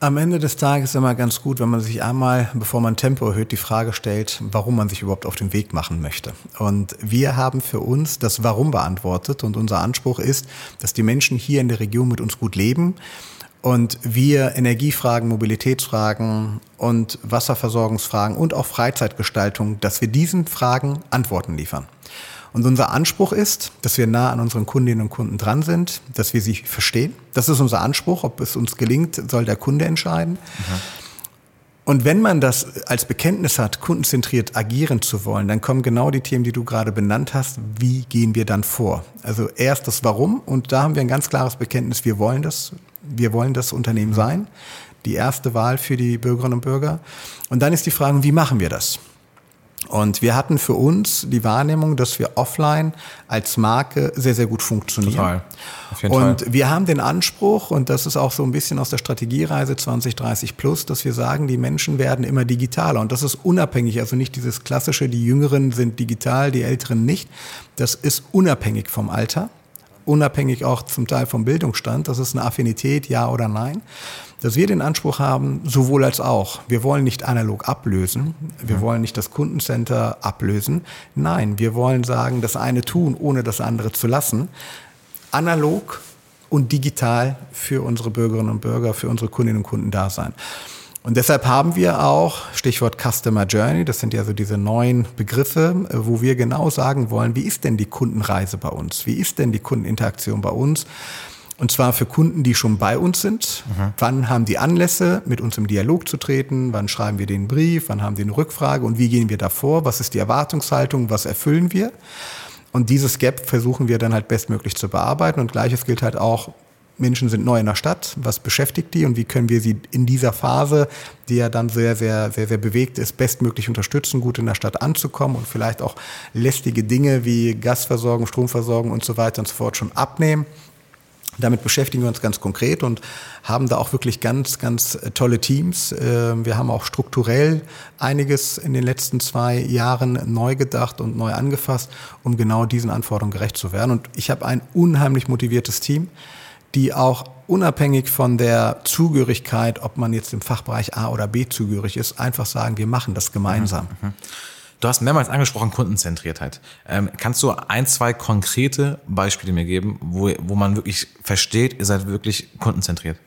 am Ende des Tages immer ganz gut, wenn man sich einmal, bevor man Tempo erhöht, die Frage stellt, warum man sich überhaupt auf den Weg machen möchte. Und wir haben für uns das Warum beantwortet und unser Anspruch ist, dass die Menschen hier in der Region mit uns gut leben und wir Energiefragen, Mobilitätsfragen und Wasserversorgungsfragen und auch Freizeitgestaltung, dass wir diesen Fragen Antworten liefern. Und unser Anspruch ist, dass wir nah an unseren Kundinnen und Kunden dran sind, dass wir sie verstehen. Das ist unser Anspruch. Ob es uns gelingt, soll der Kunde entscheiden. Mhm. Und wenn man das als Bekenntnis hat, kundenzentriert agieren zu wollen, dann kommen genau die Themen, die du gerade benannt hast. Wie gehen wir dann vor? Also erst das Warum und da haben wir ein ganz klares Bekenntnis. Wir wollen das. Wir wollen das Unternehmen sein. Die erste Wahl für die Bürgerinnen und Bürger. Und dann ist die Frage, wie machen wir das? Und wir hatten für uns die Wahrnehmung, dass wir offline als Marke sehr, sehr gut funktionieren. Total. Auf jeden und Fall. wir haben den Anspruch, und das ist auch so ein bisschen aus der Strategiereise 2030 plus, dass wir sagen, die Menschen werden immer digitaler. Und das ist unabhängig, also nicht dieses klassische, die Jüngeren sind digital, die Älteren nicht. Das ist unabhängig vom Alter, unabhängig auch zum Teil vom Bildungsstand. Das ist eine Affinität, ja oder nein dass wir den Anspruch haben, sowohl als auch. Wir wollen nicht analog ablösen, wir ja. wollen nicht das Kundencenter ablösen. Nein, wir wollen sagen, das eine tun, ohne das andere zu lassen. Analog und digital für unsere Bürgerinnen und Bürger, für unsere Kundinnen und Kunden da sein. Und deshalb haben wir auch, Stichwort Customer Journey, das sind ja so diese neuen Begriffe, wo wir genau sagen wollen, wie ist denn die Kundenreise bei uns? Wie ist denn die Kundeninteraktion bei uns? Und zwar für Kunden, die schon bei uns sind. Mhm. Wann haben die Anlässe, mit uns im Dialog zu treten? Wann schreiben wir den Brief? Wann haben die eine Rückfrage? Und wie gehen wir davor? Was ist die Erwartungshaltung? Was erfüllen wir? Und dieses Gap versuchen wir dann halt bestmöglich zu bearbeiten. Und gleiches gilt halt auch, Menschen sind neu in der Stadt. Was beschäftigt die? Und wie können wir sie in dieser Phase, die ja dann sehr, sehr, sehr, sehr bewegt ist, bestmöglich unterstützen, gut in der Stadt anzukommen und vielleicht auch lästige Dinge wie Gasversorgung, Stromversorgung und so weiter und so fort schon abnehmen damit beschäftigen wir uns ganz konkret und haben da auch wirklich ganz, ganz äh, tolle Teams. Ähm, wir haben auch strukturell einiges in den letzten zwei Jahren neu gedacht und neu angefasst, um genau diesen Anforderungen gerecht zu werden. Und ich habe ein unheimlich motiviertes Team, die auch unabhängig von der Zugehörigkeit, ob man jetzt im Fachbereich A oder B zugehörig ist, einfach sagen, wir machen das gemeinsam. Mhm. Du hast mehrmals angesprochen Kundenzentriertheit. Ähm, kannst du ein, zwei konkrete Beispiele mir geben, wo, wo man wirklich versteht, ihr seid wirklich kundenzentriert?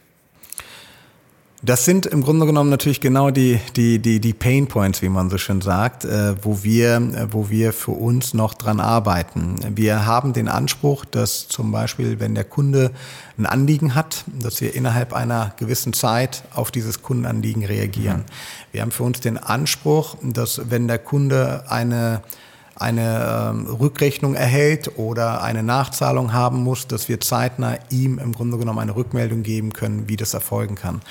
Das sind im Grunde genommen natürlich genau die, die, die, die Pain Points, wie man so schön sagt, äh, wo, wir, äh, wo wir für uns noch dran arbeiten. Wir haben den Anspruch, dass zum Beispiel, wenn der Kunde ein Anliegen hat, dass wir innerhalb einer gewissen Zeit auf dieses Kundenanliegen reagieren. Mhm. Wir haben für uns den Anspruch, dass wenn der Kunde eine eine ähm, Rückrechnung erhält oder eine Nachzahlung haben muss, dass wir zeitnah ihm im Grunde genommen eine Rückmeldung geben können, wie das erfolgen kann.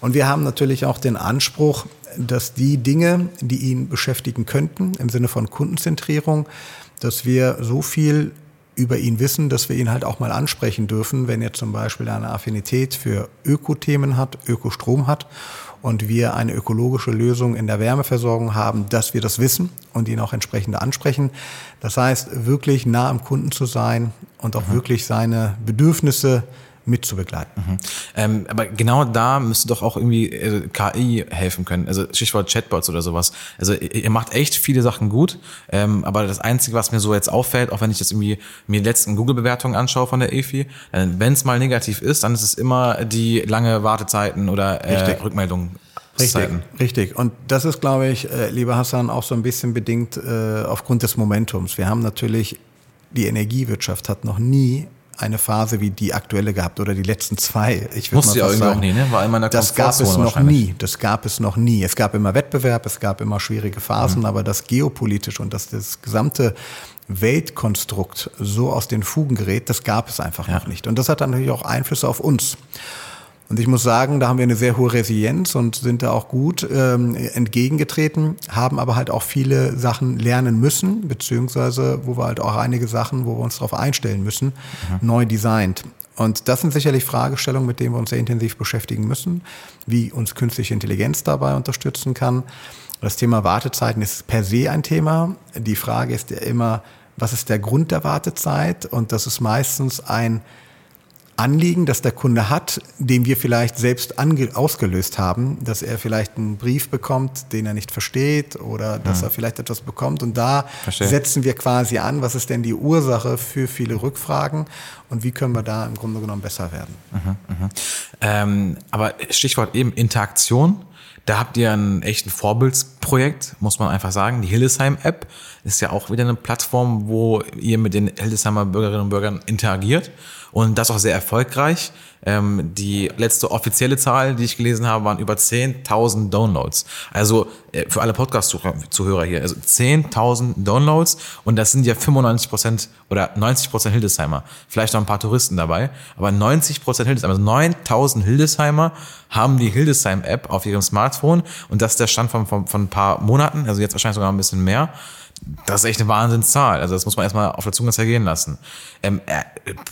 Und wir haben natürlich auch den Anspruch, dass die Dinge, die ihn beschäftigen könnten, im Sinne von Kundenzentrierung, dass wir so viel über ihn wissen, dass wir ihn halt auch mal ansprechen dürfen, wenn er zum Beispiel eine Affinität für Ökothemen hat, Ökostrom hat und wir eine ökologische Lösung in der Wärmeversorgung haben, dass wir das wissen und ihn auch entsprechend ansprechen. Das heißt, wirklich nah am Kunden zu sein und auch mhm. wirklich seine Bedürfnisse mitzubegleiten. Mhm. Ähm, aber genau da müsste doch auch irgendwie äh, KI helfen können. Also Stichwort Chatbots oder sowas. Also ihr macht echt viele Sachen gut, ähm, aber das Einzige, was mir so jetzt auffällt, auch wenn ich jetzt irgendwie mir die letzten Google-Bewertungen anschaue von der EFI, äh, wenn es mal negativ ist, dann ist es immer die lange Wartezeiten oder äh, Rückmeldungen. Richtig, richtig. Und das ist, glaube ich, äh, lieber Hassan, auch so ein bisschen bedingt äh, aufgrund des Momentums. Wir haben natürlich, die Energiewirtschaft hat noch nie eine Phase wie die aktuelle gehabt oder die letzten zwei. Ich Muss ja irgendwie auch nie, ne? War immer in der Das gab es noch nie. Das gab es noch nie. Es gab immer Wettbewerb, es gab immer schwierige Phasen, mhm. aber das geopolitisch und das, das gesamte Weltkonstrukt so aus den Fugen gerät, das gab es einfach ja. noch nicht. Und das hat dann natürlich auch Einflüsse auf uns. Und ich muss sagen, da haben wir eine sehr hohe Resilienz und sind da auch gut ähm, entgegengetreten, haben aber halt auch viele Sachen lernen müssen, beziehungsweise wo wir halt auch einige Sachen, wo wir uns darauf einstellen müssen, mhm. neu designt. Und das sind sicherlich Fragestellungen, mit denen wir uns sehr intensiv beschäftigen müssen, wie uns künstliche Intelligenz dabei unterstützen kann. Das Thema Wartezeiten ist per se ein Thema. Die Frage ist ja immer, was ist der Grund der Wartezeit? Und das ist meistens ein Anliegen, das der Kunde hat, den wir vielleicht selbst ausgelöst haben, dass er vielleicht einen Brief bekommt, den er nicht versteht oder dass mhm. er vielleicht etwas bekommt. Und da Verstehe. setzen wir quasi an, was ist denn die Ursache für viele Rückfragen und wie können wir da im Grunde genommen besser werden. Mhm, mh. ähm, aber Stichwort eben Interaktion. Da habt ihr ein echten Vorbildsprojekt, muss man einfach sagen. Die Hildesheim-App ist ja auch wieder eine Plattform, wo ihr mit den Hildesheimer Bürgerinnen und Bürgern interagiert und das auch sehr erfolgreich. Ähm, die letzte offizielle Zahl, die ich gelesen habe, waren über 10.000 Downloads. Also äh, für alle Podcast-Zuhörer hier, also 10.000 Downloads und das sind ja 95 Prozent oder 90 Prozent Hildesheimer. Vielleicht noch ein paar Touristen dabei, aber 90 Prozent Hildesheimer, also 9.000 Hildesheimer haben die Hildesheim-App auf ihrem Smartphone und das ist der Stand von, von, von ein paar Monaten, also jetzt wahrscheinlich sogar ein bisschen mehr das ist echt eine Wahnsinnszahl. Also das muss man erstmal auf der Zunge zergehen lassen. Ähm, äh,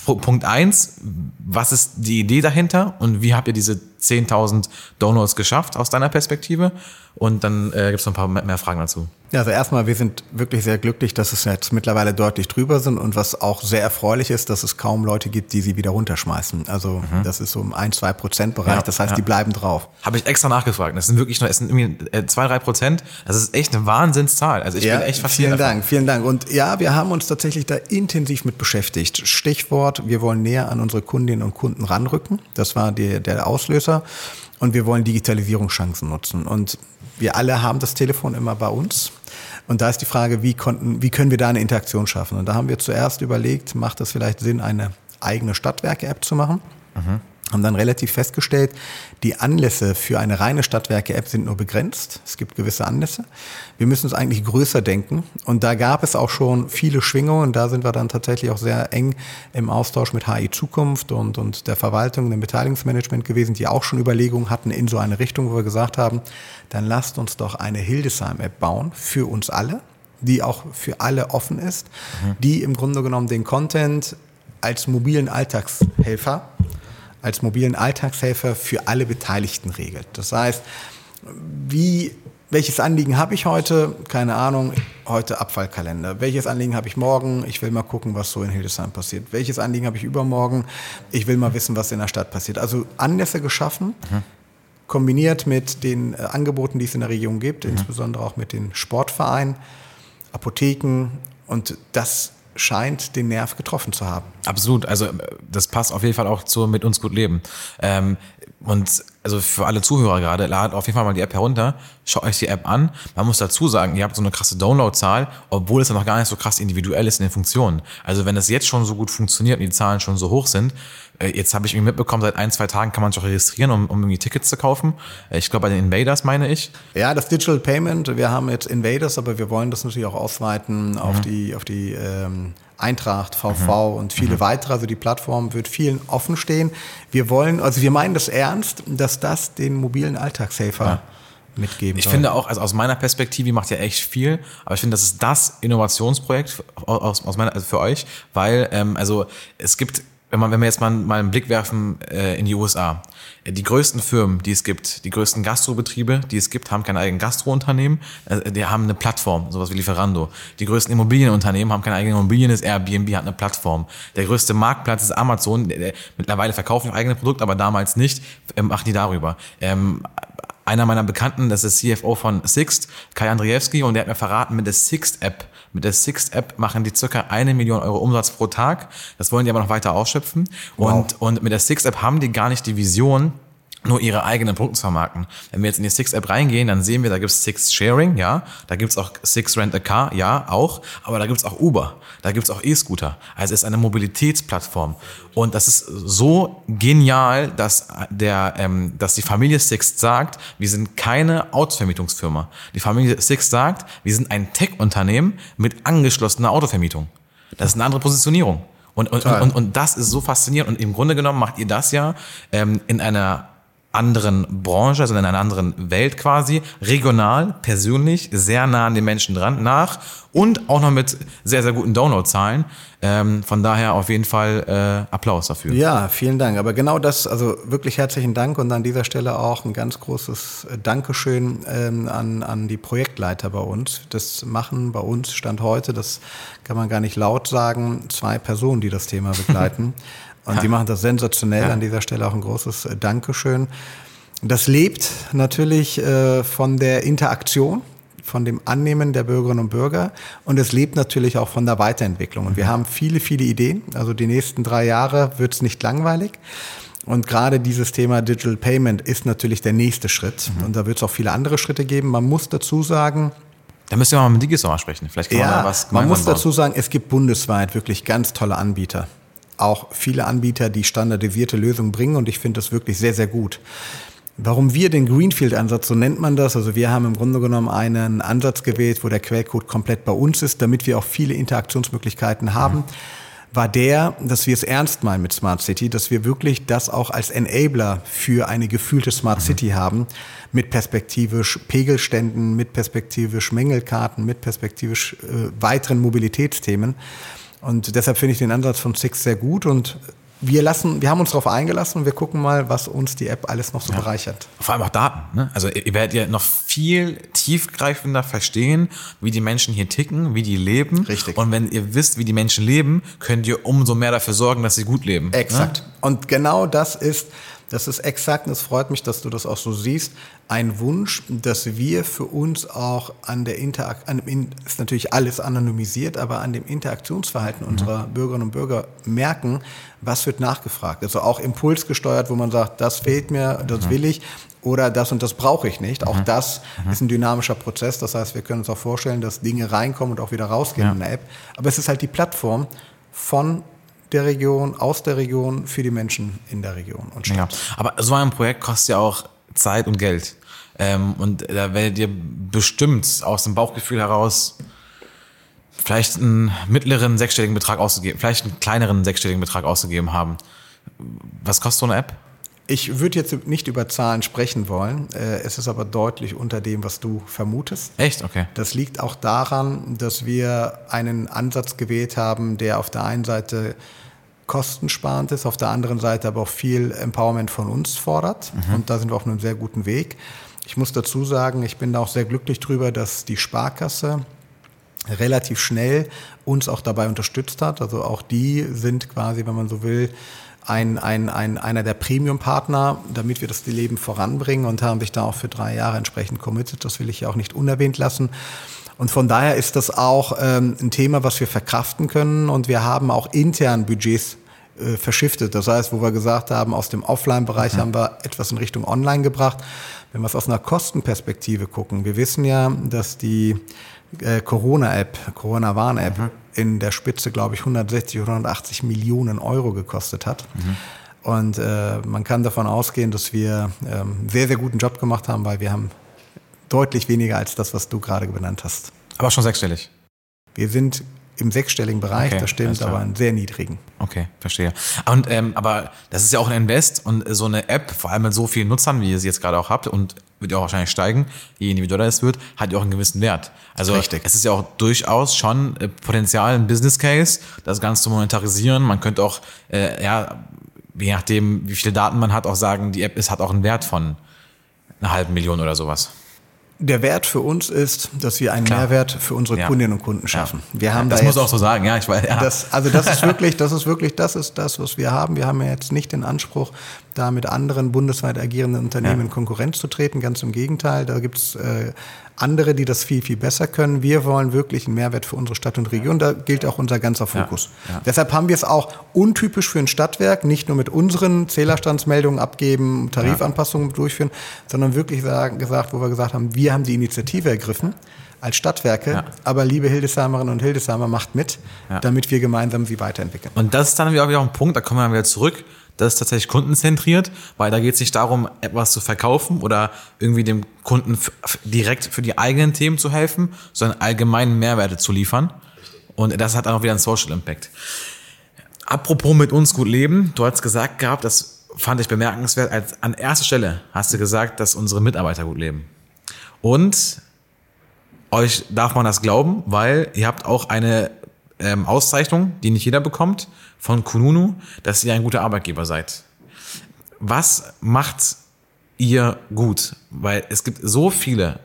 Punkt eins, was ist die Idee dahinter und wie habt ihr diese 10.000 Downloads geschafft aus deiner Perspektive? Und dann äh, gibt es noch ein paar mehr Fragen dazu. Ja, also erstmal, wir sind wirklich sehr glücklich, dass es jetzt mittlerweile deutlich drüber sind und was auch sehr erfreulich ist, dass es kaum Leute gibt, die sie wieder runterschmeißen. Also mhm. das ist so im 1, 2 Prozent Bereich, ja, das heißt, ja. die bleiben drauf. Habe ich extra nachgefragt. Das sind wirklich nur, es sind irgendwie äh, zwei, drei Prozent. Das ist echt eine Wahnsinnszahl. Also ich ja, bin echt fasziniert. Vielen davon. Dank, vielen Dank. Und ja, wir haben uns tatsächlich da intensiv mit beschäftigt. Stichwort, wir wollen näher an unsere Kundinnen und Kunden ranrücken. Das war die, der Auslöser. Und wir wollen Digitalisierungschancen nutzen. Und wir alle haben das Telefon immer bei uns. Und da ist die Frage, wie, konnten, wie können wir da eine Interaktion schaffen? Und da haben wir zuerst überlegt, macht es vielleicht Sinn, eine eigene Stadtwerke-App zu machen? Mhm haben dann relativ festgestellt, die Anlässe für eine reine Stadtwerke-App sind nur begrenzt. Es gibt gewisse Anlässe. Wir müssen es eigentlich größer denken. Und da gab es auch schon viele Schwingungen. Da sind wir dann tatsächlich auch sehr eng im Austausch mit HI Zukunft und, und der Verwaltung, dem Beteiligungsmanagement gewesen, die auch schon Überlegungen hatten in so eine Richtung, wo wir gesagt haben, dann lasst uns doch eine Hildesheim-App bauen für uns alle, die auch für alle offen ist, mhm. die im Grunde genommen den Content als mobilen Alltagshelfer als mobilen Alltagshelfer für alle Beteiligten regelt. Das heißt, wie, welches Anliegen habe ich heute? Keine Ahnung, heute Abfallkalender. Welches Anliegen habe ich morgen? Ich will mal gucken, was so in Hildesheim passiert. Welches Anliegen habe ich übermorgen? Ich will mal wissen, was in der Stadt passiert. Also Anlässe geschaffen, mhm. kombiniert mit den äh, Angeboten, die es in der Region gibt, mhm. insbesondere auch mit den Sportvereinen, Apotheken und das scheint den Nerv getroffen zu haben. Absolut. Also äh, das passt auf jeden Fall auch zu mit uns gut leben. Ähm, und also für alle Zuhörer gerade, ladet auf jeden Fall mal die App herunter, schaut euch die App an. Man muss dazu sagen, ihr habt so eine krasse Download-Zahl, obwohl es ja noch gar nicht so krass individuell ist in den Funktionen. Also wenn es jetzt schon so gut funktioniert und die Zahlen schon so hoch sind, jetzt habe ich irgendwie mitbekommen, seit ein, zwei Tagen kann man sich auch registrieren, um, um irgendwie Tickets zu kaufen. Äh, ich glaube bei den Invaders meine ich. Ja, das Digital Payment, wir haben jetzt Invaders, aber wir wollen das natürlich auch ausweiten mhm. auf die, auf die ähm, Eintracht, VV mhm. und viele mhm. weitere. Also die Plattform wird vielen offen stehen. Wir wollen, also wir meinen das ernst, dass das den mobilen Alltagshelfer ja. mitgeben Ich soll. finde auch, also aus meiner Perspektive macht ja echt viel, aber ich finde, das ist das Innovationsprojekt aus, aus meiner, also für euch, weil ähm, also es gibt wenn man, wenn wir jetzt mal, mal einen Blick werfen äh, in die USA. Die größten Firmen, die es gibt, die größten Gastrobetriebe, die es gibt, haben kein eigenes Gastrounternehmen, äh, die haben eine Plattform, sowas wie Lieferando. Die größten Immobilienunternehmen haben keine eigene Immobilien, das Airbnb hat eine Plattform. Der größte Marktplatz ist Amazon, der, der, mittlerweile verkaufen eigene Produkte, aber damals nicht, ähm, machen die darüber. Ähm, einer meiner Bekannten, das ist CFO von Sixt, Kai Andrzejewski, und der hat mir verraten, mit der Sixt-App mit der Sixt-App machen die circa eine Million Euro Umsatz pro Tag. Das wollen die aber noch weiter ausschöpfen. Wow. Und, und mit der Sixt-App haben die gar nicht die Vision, nur ihre eigenen Produkte zu vermarkten. Wenn wir jetzt in die Six-App reingehen, dann sehen wir, da gibt's Six Sharing, ja, da gibt's auch Six Rent a Car, ja, auch, aber da gibt's auch Uber, da gibt's auch E-Scooter. Also es ist eine Mobilitätsplattform. Und das ist so genial, dass, der, ähm, dass die Familie Six sagt, wir sind keine Autovermietungsfirma. Die Familie Six sagt, wir sind ein Tech-Unternehmen mit angeschlossener Autovermietung. Das ist eine andere Positionierung. Und, und, und, und, das ist so faszinierend. Und im Grunde genommen macht ihr das ja ähm, in einer anderen Branche, also in einer anderen Welt quasi, regional, persönlich, sehr nah an den Menschen dran nach und auch noch mit sehr, sehr guten Downloadzahlen. Ähm, von daher auf jeden Fall äh, Applaus dafür. Ja, vielen Dank. Aber genau das, also wirklich herzlichen Dank und an dieser Stelle auch ein ganz großes Dankeschön ähm, an, an die Projektleiter bei uns. Das machen bei uns Stand heute, das kann man gar nicht laut sagen, zwei Personen, die das Thema begleiten. Und ja. die machen das sensationell. Ja. An dieser Stelle auch ein großes äh, Dankeschön. Das lebt natürlich äh, von der Interaktion, von dem Annehmen der Bürgerinnen und Bürger und es lebt natürlich auch von der Weiterentwicklung. Und wir haben viele, viele Ideen. Also die nächsten drei Jahre wird es nicht langweilig. Und gerade dieses Thema Digital Payment ist natürlich der nächste Schritt. Mhm. Und da wird es auch viele andere Schritte geben. Man muss dazu sagen, da müssen wir mal mit Digis mal sprechen. Vielleicht kann ja, man da was Man muss bauen. dazu sagen, es gibt bundesweit wirklich ganz tolle Anbieter auch viele Anbieter, die standardisierte Lösungen bringen und ich finde das wirklich sehr, sehr gut. Warum wir den Greenfield-Ansatz, so nennt man das, also wir haben im Grunde genommen einen Ansatz gewählt, wo der Quellcode komplett bei uns ist, damit wir auch viele Interaktionsmöglichkeiten haben, mhm. war der, dass wir es ernst meinen mit Smart City, dass wir wirklich das auch als Enabler für eine gefühlte Smart mhm. City haben, mit perspektivisch Pegelständen, mit perspektivisch Mängelkarten, mit perspektivisch äh, weiteren Mobilitätsthemen. Und deshalb finde ich den Ansatz von Six sehr gut und wir lassen, wir haben uns darauf eingelassen und wir gucken mal, was uns die App alles noch so ja. bereichert. Vor allem auch Daten. Ne? Also ihr werdet ja noch viel tiefgreifender verstehen, wie die Menschen hier ticken, wie die leben. Richtig. Und wenn ihr wisst, wie die Menschen leben, könnt ihr umso mehr dafür sorgen, dass sie gut leben. Exakt. Ne? Und genau das ist das ist exakt, und es freut mich, dass du das auch so siehst, ein Wunsch, dass wir für uns auch an der Interaktion, ist natürlich alles anonymisiert, aber an dem Interaktionsverhalten mhm. unserer Bürgerinnen und Bürger merken, was wird nachgefragt. Also auch impulsgesteuert, wo man sagt, das fehlt mir, das mhm. will ich oder das und das brauche ich nicht. Auch mhm. das mhm. ist ein dynamischer Prozess. Das heißt, wir können uns auch vorstellen, dass Dinge reinkommen und auch wieder rausgehen ja. in der App. Aber es ist halt die Plattform von der Region, aus der Region, für die Menschen in der Region und Stadt. Ja, aber so ein Projekt kostet ja auch Zeit und Geld. Ähm, und da werdet ihr bestimmt aus dem Bauchgefühl heraus vielleicht einen mittleren sechsstelligen Betrag ausgegeben, vielleicht einen kleineren sechsstelligen Betrag ausgegeben haben. Was kostet so eine App? Ich würde jetzt nicht über Zahlen sprechen wollen. Äh, es ist aber deutlich unter dem, was du vermutest. Echt? Okay. Das liegt auch daran, dass wir einen Ansatz gewählt haben, der auf der einen Seite kostensparend ist, auf der anderen Seite aber auch viel Empowerment von uns fordert. Mhm. Und da sind wir auf einem sehr guten Weg. Ich muss dazu sagen, ich bin da auch sehr glücklich drüber, dass die Sparkasse relativ schnell uns auch dabei unterstützt hat. Also auch die sind quasi, wenn man so will, ein, ein, ein, einer der Premium-Partner, damit wir das Leben voranbringen und haben sich da auch für drei Jahre entsprechend committed. Das will ich ja auch nicht unerwähnt lassen. Und von daher ist das auch ähm, ein Thema, was wir verkraften können. Und wir haben auch intern Budgets äh, verschiftet. Das heißt, wo wir gesagt haben, aus dem Offline-Bereich mhm. haben wir etwas in Richtung Online gebracht. Wenn wir es aus einer Kostenperspektive gucken, wir wissen ja, dass die äh, Corona-App, Corona-Warn-App mhm. In der Spitze, glaube ich, 160 oder 180 Millionen Euro gekostet hat. Mhm. Und äh, man kann davon ausgehen, dass wir ähm, sehr, sehr guten Job gemacht haben, weil wir haben deutlich weniger als das, was du gerade benannt hast. Aber schon sechsstellig. Wir sind im sechsstelligen Bereich, okay, das stimmt, aber einen sehr niedrigen. Okay, verstehe. Und ähm, aber das ist ja auch ein Invest und so eine App, vor allem mit so vielen Nutzern, wie ihr sie jetzt gerade auch habt und wird ja auch wahrscheinlich steigen, je individueller es wird, hat ja auch einen gewissen Wert. Also Richtig. es ist ja auch durchaus schon äh, Potenzial, ein Business Case, das Ganze zu monetarisieren. Man könnte auch, äh, ja, je nachdem, wie viele Daten man hat, auch sagen, die App ist, hat auch einen Wert von einer halben Million oder sowas. Der Wert für uns ist, dass wir einen Klar. Mehrwert für unsere ja. Kundinnen und Kunden schaffen. Ja. Wir haben das da muss auch so sagen, ja, ich weiß. Ja. Das, also das ist wirklich, das ist wirklich, das ist das, was wir haben. Wir haben ja jetzt nicht den Anspruch, da mit anderen bundesweit agierenden Unternehmen in Konkurrenz zu treten. Ganz im Gegenteil, da gibt's äh, andere, die das viel, viel besser können. Wir wollen wirklich einen Mehrwert für unsere Stadt und Region. Da gilt auch unser ganzer Fokus. Ja, ja. Deshalb haben wir es auch untypisch für ein Stadtwerk, nicht nur mit unseren Zählerstandsmeldungen abgeben, Tarifanpassungen durchführen, sondern wirklich sagen, gesagt, wo wir gesagt haben, wir haben die Initiative ergriffen als Stadtwerke, ja. aber liebe Hildesheimerinnen und Hildesheimer, macht mit, ja. damit wir gemeinsam sie weiterentwickeln. Und das ist dann wieder auch ein Punkt, da kommen wir wieder zurück das ist tatsächlich kundenzentriert, weil da geht es nicht darum, etwas zu verkaufen oder irgendwie dem Kunden direkt für die eigenen Themen zu helfen, sondern allgemeinen Mehrwerte zu liefern. Und das hat dann auch wieder einen Social Impact. Apropos mit uns gut leben, du hast gesagt gehabt, dass fand ich bemerkenswert. Als, an erster Stelle hast du gesagt, dass unsere Mitarbeiter gut leben. Und euch darf man das glauben, weil ihr habt auch eine ähm, Auszeichnung, die nicht jeder bekommt, von Kununu, dass ihr ein guter Arbeitgeber seid. Was macht ihr gut? Weil es gibt so viele,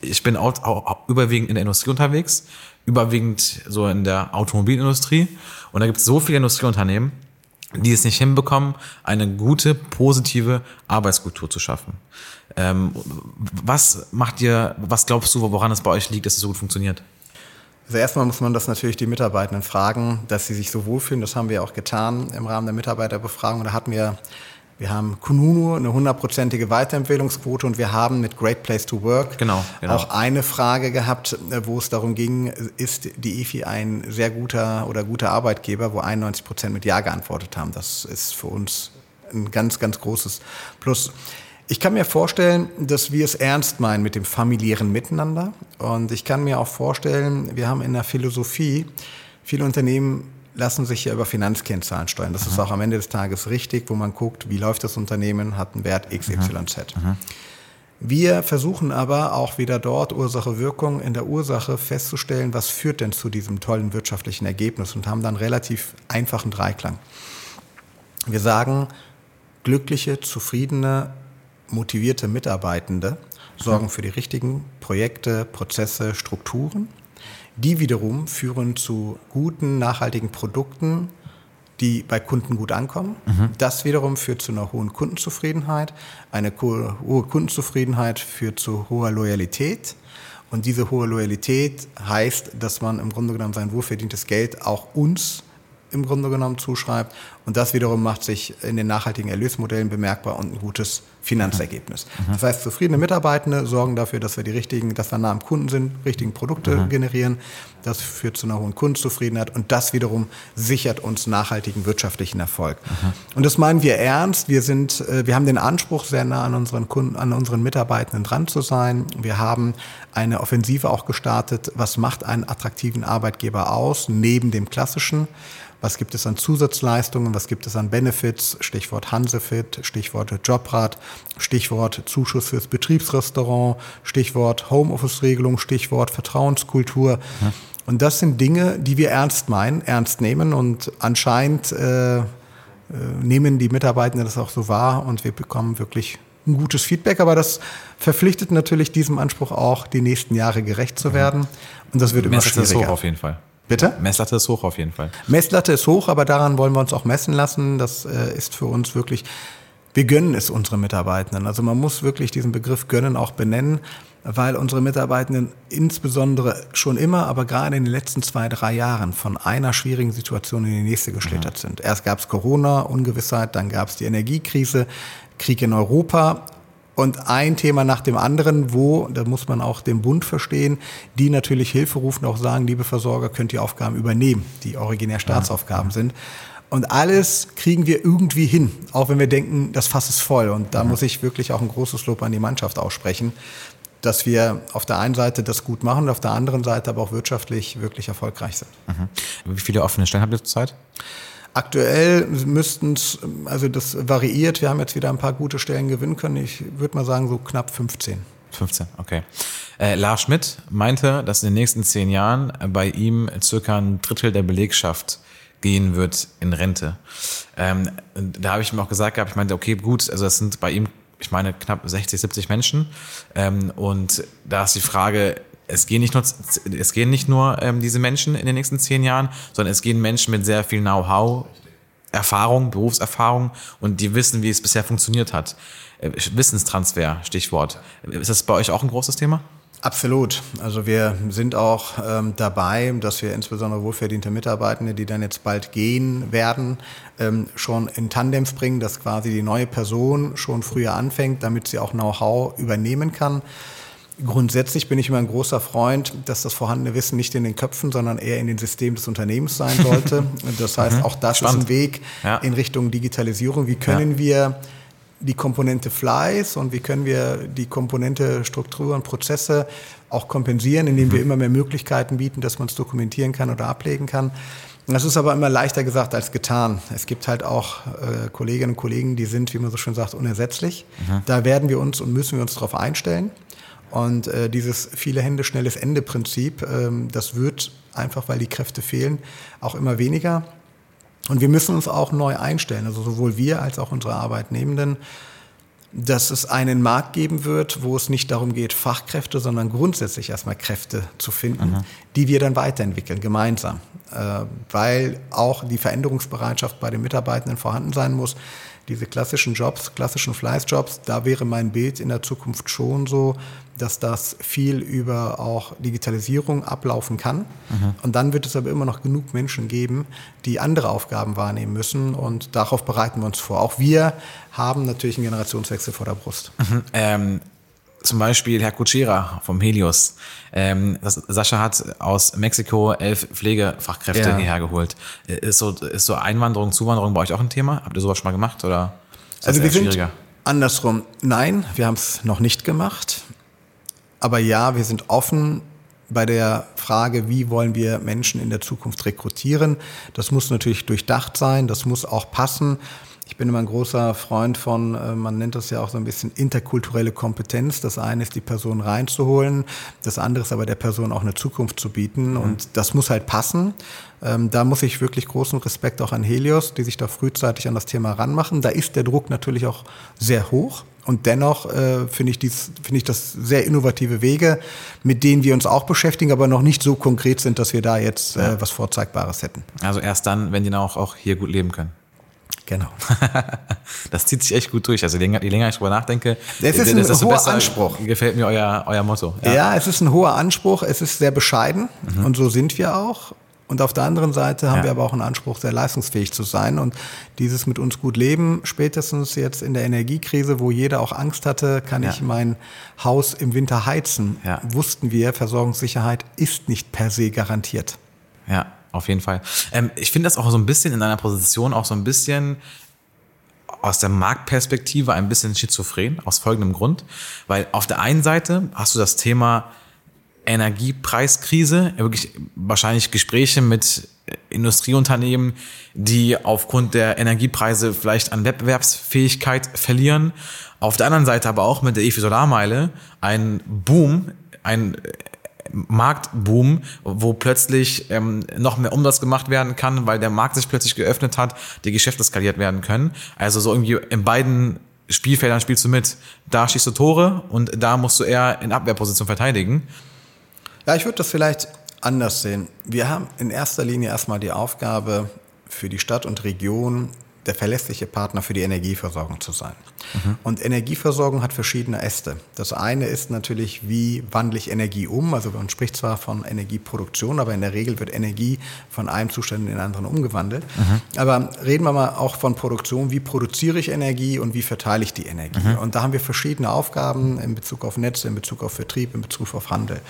ich bin auch, auch überwiegend in der Industrie unterwegs, überwiegend so in der Automobilindustrie und da gibt es so viele Industrieunternehmen, die es nicht hinbekommen, eine gute, positive Arbeitskultur zu schaffen. Ähm, was macht ihr, was glaubst du, woran es bei euch liegt, dass es so gut funktioniert? Also erstmal muss man das natürlich die Mitarbeitenden fragen, dass sie sich so wohlfühlen. Das haben wir auch getan im Rahmen der Mitarbeiterbefragung. Da hatten wir wir haben Kununu, eine hundertprozentige Weiterempfehlungsquote und wir haben mit Great Place to Work genau, genau. auch eine Frage gehabt, wo es darum ging, ist die EFI ein sehr guter oder guter Arbeitgeber, wo 91 Prozent mit Ja geantwortet haben. Das ist für uns ein ganz, ganz großes Plus. Ich kann mir vorstellen, dass wir es ernst meinen mit dem familiären Miteinander. Und ich kann mir auch vorstellen, wir haben in der Philosophie viele Unternehmen lassen sich ja über Finanzkennzahlen steuern. Das Aha. ist auch am Ende des Tages richtig, wo man guckt, wie läuft das Unternehmen, hat einen Wert XYZ. Aha. Wir versuchen aber auch wieder dort Ursache-Wirkung in der Ursache festzustellen, was führt denn zu diesem tollen wirtschaftlichen Ergebnis und haben dann relativ einfachen Dreiklang. Wir sagen, glückliche, zufriedene, motivierte Mitarbeitende sorgen für die richtigen Projekte, Prozesse, Strukturen die wiederum führen zu guten, nachhaltigen Produkten, die bei Kunden gut ankommen. Mhm. Das wiederum führt zu einer hohen Kundenzufriedenheit. Eine hohe Kundenzufriedenheit führt zu hoher Loyalität. Und diese hohe Loyalität heißt, dass man im Grunde genommen sein wohlverdientes Geld auch uns im Grunde genommen zuschreibt. Und das wiederum macht sich in den nachhaltigen Erlösmodellen bemerkbar und ein gutes Finanzergebnis. Mhm. Das heißt, zufriedene Mitarbeitende sorgen dafür, dass wir die richtigen, dass wir nah am Kunden sind, richtigen Produkte mhm. generieren. Das führt zu einer hohen Kundenzufriedenheit und das wiederum sichert uns nachhaltigen wirtschaftlichen Erfolg. Mhm. Und das meinen wir ernst. Wir sind, äh, wir haben den Anspruch, sehr nah an unseren Kunden, an unseren Mitarbeitenden dran zu sein. Wir haben eine Offensive auch gestartet. Was macht einen attraktiven Arbeitgeber aus, neben dem klassischen? Was gibt es an Zusatzleistungen? Was gibt es an Benefits? Stichwort Hansefit, Stichwort Jobrad, Stichwort Zuschuss fürs Betriebsrestaurant, Stichwort Homeoffice-Regelung, Stichwort Vertrauenskultur. Ja. Und das sind Dinge, die wir ernst meinen, ernst nehmen und anscheinend äh, äh, nehmen die Mitarbeitenden das auch so wahr und wir bekommen wirklich ein gutes Feedback, aber das verpflichtet natürlich diesem Anspruch auch, die nächsten Jahre gerecht zu werden. Und das wird immer schwieriger. Das hoch auf jeden Fall. Bitte? Messlatte ist hoch auf jeden Fall. Messlatte ist hoch, aber daran wollen wir uns auch messen lassen. Das äh, ist für uns wirklich, wir gönnen es unseren Mitarbeitenden. Also man muss wirklich diesen Begriff gönnen auch benennen, weil unsere Mitarbeitenden insbesondere schon immer, aber gerade in den letzten zwei, drei Jahren von einer schwierigen Situation in die nächste geschlittert ja. sind. Erst gab es Corona, Ungewissheit, dann gab es die Energiekrise, Krieg in Europa und ein Thema nach dem anderen, wo, da muss man auch den Bund verstehen, die natürlich Hilfe rufen, auch sagen, liebe Versorger, könnt ihr Aufgaben übernehmen, die originär Staatsaufgaben sind. Und alles kriegen wir irgendwie hin, auch wenn wir denken, das Fass ist voll. Und da muss ich wirklich auch ein großes Lob an die Mannschaft aussprechen, dass wir auf der einen Seite das gut machen, auf der anderen Seite aber auch wirtschaftlich wirklich erfolgreich sind. Mhm. Wie viele offene Stellen habt ihr zurzeit? Aktuell müssten es, also das variiert, wir haben jetzt wieder ein paar gute Stellen gewinnen können. Ich würde mal sagen, so knapp 15. 15, okay. Äh, Lars Schmidt meinte, dass in den nächsten zehn Jahren bei ihm circa ein Drittel der Belegschaft gehen wird in Rente. Ähm, da habe ich ihm auch gesagt gehabt, ich meinte, okay, gut, also das sind bei ihm, ich meine, knapp 60, 70 Menschen. Ähm, und da ist die Frage, es gehen nicht nur, es gehen nicht nur ähm, diese Menschen in den nächsten zehn Jahren, sondern es gehen Menschen mit sehr viel Know-how, Erfahrung, Berufserfahrung und die wissen, wie es bisher funktioniert hat. Äh, Wissenstransfer, Stichwort. Ist das bei euch auch ein großes Thema? Absolut. Also wir sind auch ähm, dabei, dass wir insbesondere wohlverdiente Mitarbeitende, die dann jetzt bald gehen werden, ähm, schon in Tandems bringen, dass quasi die neue Person schon früher anfängt, damit sie auch Know-how übernehmen kann. Grundsätzlich bin ich immer ein großer Freund, dass das vorhandene Wissen nicht in den Köpfen, sondern eher in den Systemen des Unternehmens sein sollte. Das heißt, mhm. auch das Spannend. ist ein Weg ja. in Richtung Digitalisierung. Wie können ja. wir die Komponente Fleiß und wie können wir die Komponente Struktur und Prozesse auch kompensieren, indem wir mhm. immer mehr Möglichkeiten bieten, dass man es dokumentieren kann oder ablegen kann. Das ist aber immer leichter gesagt als getan. Es gibt halt auch äh, Kolleginnen und Kollegen, die sind, wie man so schön sagt, unersetzlich. Mhm. Da werden wir uns und müssen wir uns darauf einstellen. Und äh, dieses viele Hände, schnelles Ende-Prinzip, ähm, das wird einfach, weil die Kräfte fehlen, auch immer weniger. Und wir müssen uns auch neu einstellen, also sowohl wir als auch unsere Arbeitnehmenden, dass es einen Markt geben wird, wo es nicht darum geht, Fachkräfte, sondern grundsätzlich erstmal Kräfte zu finden, mhm. die wir dann weiterentwickeln, gemeinsam. Äh, weil auch die Veränderungsbereitschaft bei den Mitarbeitenden vorhanden sein muss diese klassischen Jobs, klassischen Fleißjobs, da wäre mein Bild in der Zukunft schon so, dass das viel über auch Digitalisierung ablaufen kann. Mhm. Und dann wird es aber immer noch genug Menschen geben, die andere Aufgaben wahrnehmen müssen. Und darauf bereiten wir uns vor. Auch wir haben natürlich einen Generationswechsel vor der Brust. Mhm. Ähm zum Beispiel Herr Kutschera vom Helios. Ähm, das, Sascha hat aus Mexiko elf Pflegefachkräfte ja. hierher geholt. Ist so, ist so Einwanderung, Zuwanderung bei euch auch ein Thema? Habt ihr sowas schon mal gemacht oder? also wir sind andersrum. Nein, wir haben es noch nicht gemacht. Aber ja, wir sind offen bei der Frage, wie wollen wir Menschen in der Zukunft rekrutieren. Das muss natürlich durchdacht sein, das muss auch passen. Ich bin immer ein großer Freund von, äh, man nennt das ja auch so ein bisschen interkulturelle Kompetenz. Das eine ist, die Person reinzuholen, das andere ist aber der Person auch eine Zukunft zu bieten mhm. und das muss halt passen. Ähm, da muss ich wirklich großen Respekt auch an Helios, die sich da frühzeitig an das Thema ranmachen. Da ist der Druck natürlich auch sehr hoch. Und dennoch äh, finde ich, dies, finde ich das sehr innovative Wege, mit denen wir uns auch beschäftigen, aber noch nicht so konkret sind, dass wir da jetzt äh, was Vorzeigbares hätten. Also erst dann, wenn die dann auch, auch hier gut leben können. Genau. das zieht sich echt gut durch. Also je länger, je länger ich drüber nachdenke, es ist ein hoher besser Anspruch. Gefällt mir euer, euer Motto. Ja. ja. es ist ein hoher Anspruch. Es ist sehr bescheiden mhm. und so sind wir auch. Und auf der anderen Seite haben ja. wir aber auch einen Anspruch, sehr leistungsfähig zu sein und dieses mit uns gut leben. Spätestens jetzt in der Energiekrise, wo jeder auch Angst hatte, kann ja. ich mein Haus im Winter heizen. Wussten wir, Versorgungssicherheit ist nicht per se garantiert. Ja, auf jeden Fall. Ähm, ich finde das auch so ein bisschen in deiner Position auch so ein bisschen aus der Marktperspektive ein bisschen schizophren, aus folgendem Grund. Weil auf der einen Seite hast du das Thema Energiepreiskrise, wirklich wahrscheinlich Gespräche mit Industrieunternehmen, die aufgrund der Energiepreise vielleicht an Wettbewerbsfähigkeit verlieren. Auf der anderen Seite aber auch mit der EFI Solarmeile ein Boom, ein Marktboom, wo plötzlich ähm, noch mehr Umsatz gemacht werden kann, weil der Markt sich plötzlich geöffnet hat, die Geschäfte skaliert werden können. Also so irgendwie in beiden Spielfeldern spielst du mit. Da schießt du Tore und da musst du eher in Abwehrposition verteidigen. Ja, ich würde das vielleicht anders sehen. Wir haben in erster Linie erstmal die Aufgabe, für die Stadt und Region der verlässliche Partner für die Energieversorgung zu sein. Mhm. Und Energieversorgung hat verschiedene Äste. Das eine ist natürlich, wie wandle ich Energie um? Also man spricht zwar von Energieproduktion, aber in der Regel wird Energie von einem Zustand in den anderen umgewandelt. Mhm. Aber reden wir mal auch von Produktion. Wie produziere ich Energie und wie verteile ich die Energie? Mhm. Und da haben wir verschiedene Aufgaben in Bezug auf Netze, in Bezug auf Vertrieb, in Bezug auf Handel.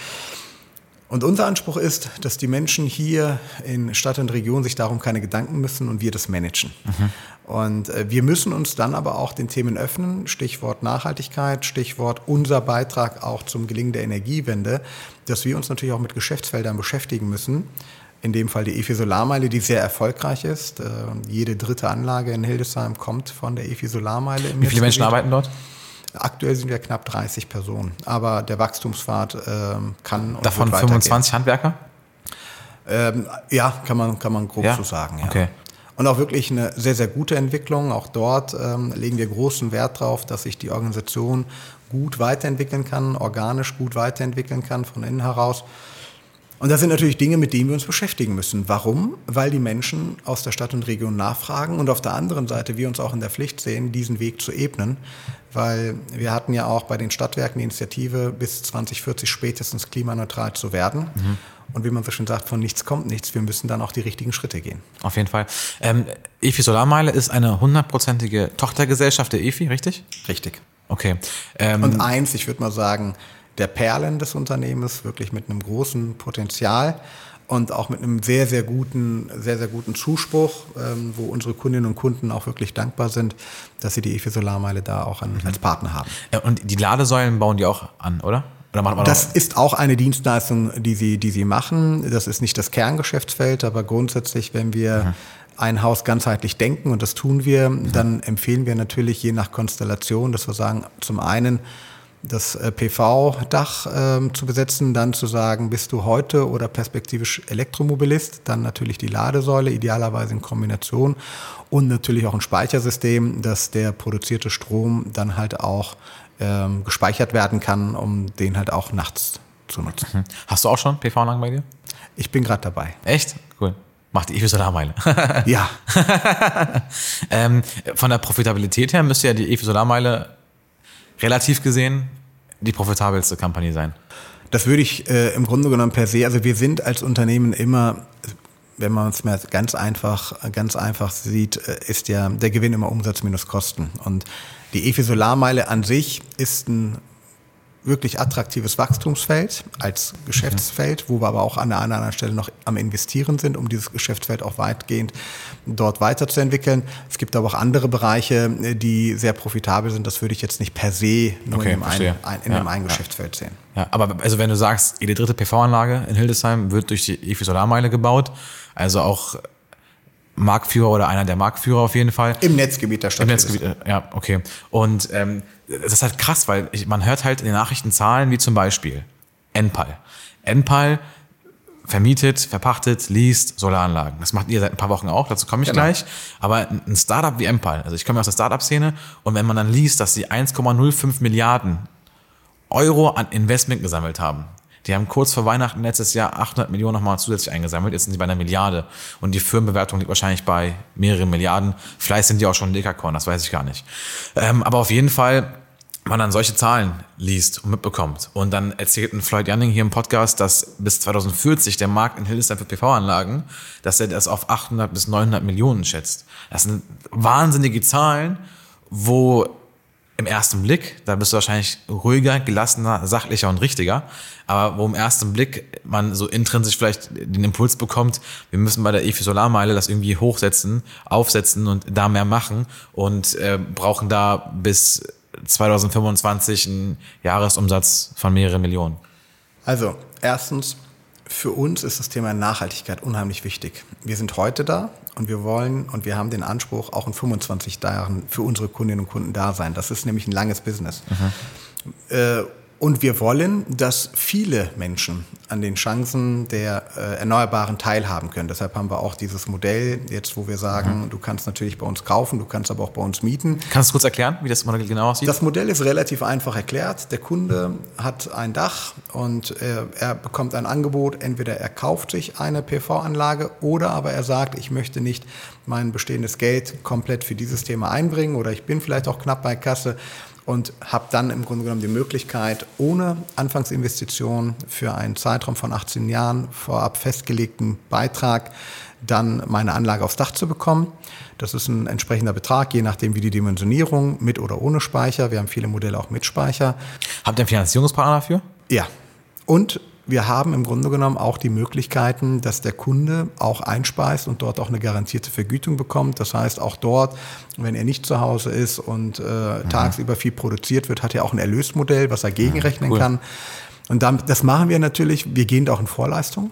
Und unser Anspruch ist, dass die Menschen hier in Stadt und Region sich darum keine Gedanken müssen und wir das managen. Mhm. Und äh, wir müssen uns dann aber auch den Themen öffnen, Stichwort Nachhaltigkeit, Stichwort unser Beitrag auch zum Gelingen der Energiewende, dass wir uns natürlich auch mit Geschäftsfeldern beschäftigen müssen. In dem Fall die EFI Solarmeile, die sehr erfolgreich ist. Äh, jede dritte Anlage in Hildesheim kommt von der EFI Solarmeile. Wie viele Menschen arbeiten dort? Aktuell sind wir knapp 30 Personen, aber der Wachstumspfad ähm, kann und Davon 25 Handwerker? Ähm, ja, kann man, kann man grob ja? so sagen. Ja. Okay. Und auch wirklich eine sehr, sehr gute Entwicklung. Auch dort ähm, legen wir großen Wert darauf, dass sich die Organisation gut weiterentwickeln kann, organisch gut weiterentwickeln kann von innen heraus. Und das sind natürlich Dinge, mit denen wir uns beschäftigen müssen. Warum? Weil die Menschen aus der Stadt und Region nachfragen und auf der anderen Seite wir uns auch in der Pflicht sehen, diesen Weg zu ebnen. Weil wir hatten ja auch bei den Stadtwerken die Initiative, bis 2040 spätestens klimaneutral zu werden. Mhm. Und wie man so schön sagt, von nichts kommt nichts. Wir müssen dann auch die richtigen Schritte gehen. Auf jeden Fall. Ähm, EFI Solarmeile ist eine hundertprozentige Tochtergesellschaft der EFI, richtig? Richtig. Okay. Ähm, und eins, ich würde mal sagen, der Perlen des Unternehmens, wirklich mit einem großen Potenzial und auch mit einem sehr, sehr guten, sehr, sehr guten Zuspruch, ähm, wo unsere Kundinnen und Kunden auch wirklich dankbar sind, dass sie die EFI Solarmeile da auch an, als Partner haben. Ja, und die Ladesäulen bauen die auch an, oder? Das ist auch eine Dienstleistung, die sie, die sie machen. Das ist nicht das Kerngeschäftsfeld, aber grundsätzlich, wenn wir mhm. ein Haus ganzheitlich denken, und das tun wir, mhm. dann empfehlen wir natürlich je nach Konstellation, dass wir sagen, zum einen, das äh, PV-Dach ähm, zu besetzen, dann zu sagen, bist du heute oder perspektivisch Elektromobilist, dann natürlich die Ladesäule, idealerweise in Kombination und natürlich auch ein Speichersystem, dass der produzierte Strom dann halt auch ähm, gespeichert werden kann, um den halt auch nachts zu nutzen. Mhm. Hast du auch schon PV-Anlagen bei dir? Ich bin gerade dabei. Echt? Cool. Macht die EFI Solarmeile. ja. ähm, von der Profitabilität her müsste ja die EFI Solarmeile relativ gesehen die profitabelste Kampagne sein? Das würde ich äh, im Grunde genommen per se, also wir sind als Unternehmen immer, wenn man es mal ganz einfach, ganz einfach sieht, äh, ist ja der Gewinn immer Umsatz minus Kosten. Und die EFI Solarmeile an sich ist ein wirklich attraktives Wachstumsfeld als Geschäftsfeld, wo wir aber auch an der einen oder anderen Stelle noch am Investieren sind, um dieses Geschäftsfeld auch weitgehend dort weiterzuentwickeln. Es gibt aber auch andere Bereiche, die sehr profitabel sind. Das würde ich jetzt nicht per se nur okay, in, dem einen, ein, in ja, einem einen Geschäftsfeld sehen. Ja, aber also wenn du sagst, jede dritte PV-Anlage in Hildesheim wird durch die EFI Solarmeile gebaut, also auch Marktführer oder einer der Marktführer auf jeden Fall. Im Netzgebiet der Stadt. Im Netzgebiet, ja, okay. Und ähm, das ist halt krass, weil ich, man hört halt in den Nachrichten Zahlen wie zum Beispiel Enpal. Enpal vermietet, verpachtet, liest Solaranlagen. Das macht ihr seit ein paar Wochen auch, dazu komme ich genau. gleich. Aber ein Startup wie Enpal, also ich komme aus der Startup-Szene und wenn man dann liest, dass sie 1,05 Milliarden Euro an Investment gesammelt haben, die haben kurz vor Weihnachten letztes Jahr 800 Millionen nochmal zusätzlich eingesammelt. Jetzt sind sie bei einer Milliarde. Und die Firmenbewertung liegt wahrscheinlich bei mehreren Milliarden. Vielleicht sind die auch schon Dekakorn, das weiß ich gar nicht. Ähm, aber auf jeden Fall, man dann solche Zahlen liest und mitbekommt. Und dann erzählt ein Floyd Janning hier im Podcast, dass bis 2040 der Markt in Hildesheim für PV-Anlagen, dass er das auf 800 bis 900 Millionen schätzt. Das sind wahnsinnige Zahlen, wo im ersten Blick, da bist du wahrscheinlich ruhiger, gelassener, sachlicher und richtiger, aber wo im ersten Blick man so intrinsisch vielleicht den Impuls bekommt, wir müssen bei der EFI Solarmeile das irgendwie hochsetzen, aufsetzen und da mehr machen und äh, brauchen da bis 2025 einen Jahresumsatz von mehreren Millionen. Also, erstens, für uns ist das Thema Nachhaltigkeit unheimlich wichtig. Wir sind heute da und wir wollen und wir haben den Anspruch, auch in 25 Jahren für unsere Kundinnen und Kunden da sein. Das ist nämlich ein langes Business. Mhm. Äh, und wir wollen, dass viele Menschen an den Chancen der äh, Erneuerbaren teilhaben können. Deshalb haben wir auch dieses Modell jetzt, wo wir sagen, mhm. du kannst natürlich bei uns kaufen, du kannst aber auch bei uns mieten. Kannst du kurz erklären, wie das Modell genau aussieht? Das Modell ist relativ einfach erklärt. Der Kunde hat ein Dach und äh, er bekommt ein Angebot. Entweder er kauft sich eine PV-Anlage oder aber er sagt, ich möchte nicht mein bestehendes Geld komplett für dieses Thema einbringen oder ich bin vielleicht auch knapp bei Kasse und habe dann im Grunde genommen die Möglichkeit, ohne Anfangsinvestition für einen Zeitraum von 18 Jahren vorab festgelegten Beitrag dann meine Anlage aufs Dach zu bekommen. Das ist ein entsprechender Betrag, je nachdem wie die Dimensionierung, mit oder ohne Speicher. Wir haben viele Modelle auch mit Speicher. Habt ihr einen Finanzierungspartner dafür? Ja. Und wir haben im Grunde genommen auch die Möglichkeiten, dass der Kunde auch einspeist und dort auch eine garantierte Vergütung bekommt. Das heißt, auch dort, wenn er nicht zu Hause ist und äh, mhm. tagsüber viel produziert wird, hat er auch ein Erlösmodell, was er gegenrechnen cool. kann. Und damit, das machen wir natürlich. Wir gehen da auch in Vorleistung.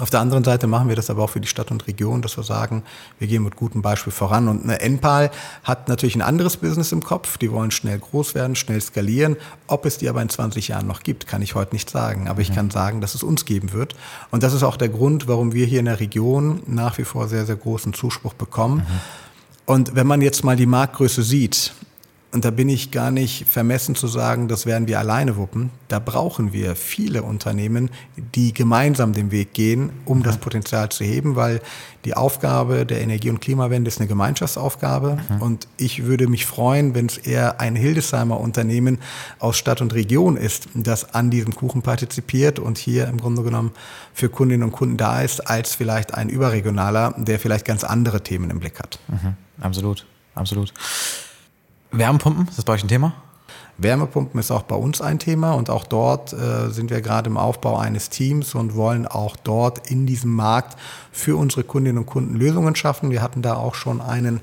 Auf der anderen Seite machen wir das aber auch für die Stadt und Region, dass wir sagen, wir gehen mit gutem Beispiel voran. Und eine Enpal hat natürlich ein anderes Business im Kopf. Die wollen schnell groß werden, schnell skalieren. Ob es die aber in 20 Jahren noch gibt, kann ich heute nicht sagen. Aber ich kann sagen, dass es uns geben wird. Und das ist auch der Grund, warum wir hier in der Region nach wie vor sehr, sehr großen Zuspruch bekommen. Mhm. Und wenn man jetzt mal die Marktgröße sieht, und da bin ich gar nicht vermessen zu sagen, das werden wir alleine wuppen. Da brauchen wir viele Unternehmen, die gemeinsam den Weg gehen, um das Potenzial zu heben, weil die Aufgabe der Energie- und Klimawende ist eine Gemeinschaftsaufgabe. Mhm. Und ich würde mich freuen, wenn es eher ein Hildesheimer Unternehmen aus Stadt und Region ist, das an diesem Kuchen partizipiert und hier im Grunde genommen für Kundinnen und Kunden da ist, als vielleicht ein überregionaler, der vielleicht ganz andere Themen im Blick hat. Mhm. Absolut, absolut. Wärmepumpen, ist das bei euch ein Thema? Wärmepumpen ist auch bei uns ein Thema und auch dort äh, sind wir gerade im Aufbau eines Teams und wollen auch dort in diesem Markt für unsere Kundinnen und Kunden Lösungen schaffen. Wir hatten da auch schon einen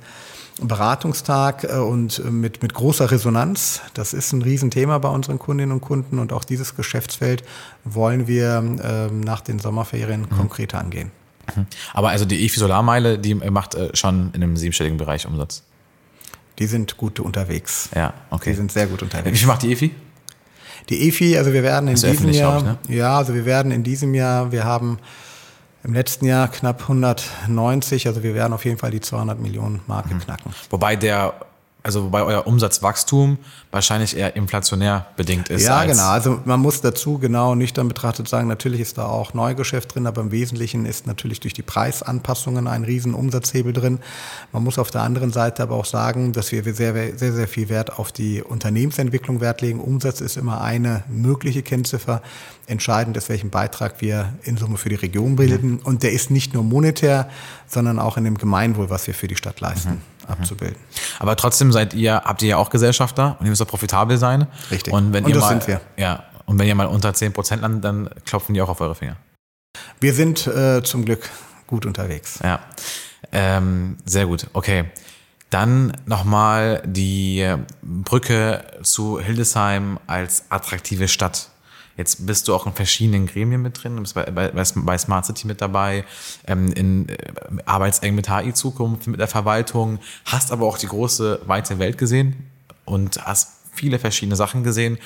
Beratungstag äh, und äh, mit, mit großer Resonanz. Das ist ein Riesenthema bei unseren Kundinnen und Kunden und auch dieses Geschäftsfeld wollen wir äh, nach den Sommerferien mhm. konkreter angehen. Mhm. Aber also die EFI Solarmeile, die macht äh, schon in einem siebenstelligen Bereich Umsatz. Die sind gut unterwegs. Ja, okay. Die sind sehr gut unterwegs. Wie macht die EFI? Die EFI, also wir werden in diesem Jahr, ich, ne? ja, also wir werden in diesem Jahr, wir haben im letzten Jahr knapp 190, also wir werden auf jeden Fall die 200 Millionen Marke mhm. knacken. Wobei der also wobei euer Umsatzwachstum wahrscheinlich eher inflationär bedingt ist. Ja, genau. Also man muss dazu genau nüchtern betrachtet sagen, natürlich ist da auch Neugeschäft drin, aber im Wesentlichen ist natürlich durch die Preisanpassungen ein riesen Umsatzhebel drin. Man muss auf der anderen Seite aber auch sagen, dass wir sehr, sehr, sehr viel Wert auf die Unternehmensentwicklung Wert legen. Umsatz ist immer eine mögliche Kennziffer. Entscheidend ist, welchen Beitrag wir in Summe für die Region bilden. Mhm. Und der ist nicht nur monetär, sondern auch in dem Gemeinwohl, was wir für die Stadt leisten. Mhm abzubilden. Aber trotzdem seid ihr, habt ihr ja auch Gesellschafter und ihr müsst auch profitabel sein. Richtig. Und wenn und ihr das mal, sind wir. Ja, und wenn ihr mal unter 10 Prozent landet, dann klopfen die auch auf eure Finger. Wir sind äh, zum Glück gut unterwegs. Ja, ähm, sehr gut. Okay. Dann nochmal die Brücke zu Hildesheim als attraktive Stadt. Jetzt bist du auch in verschiedenen Gremien mit drin, bist bei, bei, bei Smart City mit dabei, ähm, in, äh, arbeitseng mit HI Zukunft, mit der Verwaltung, hast aber auch die große, weite Welt gesehen und hast viele verschiedene Sachen gesehen,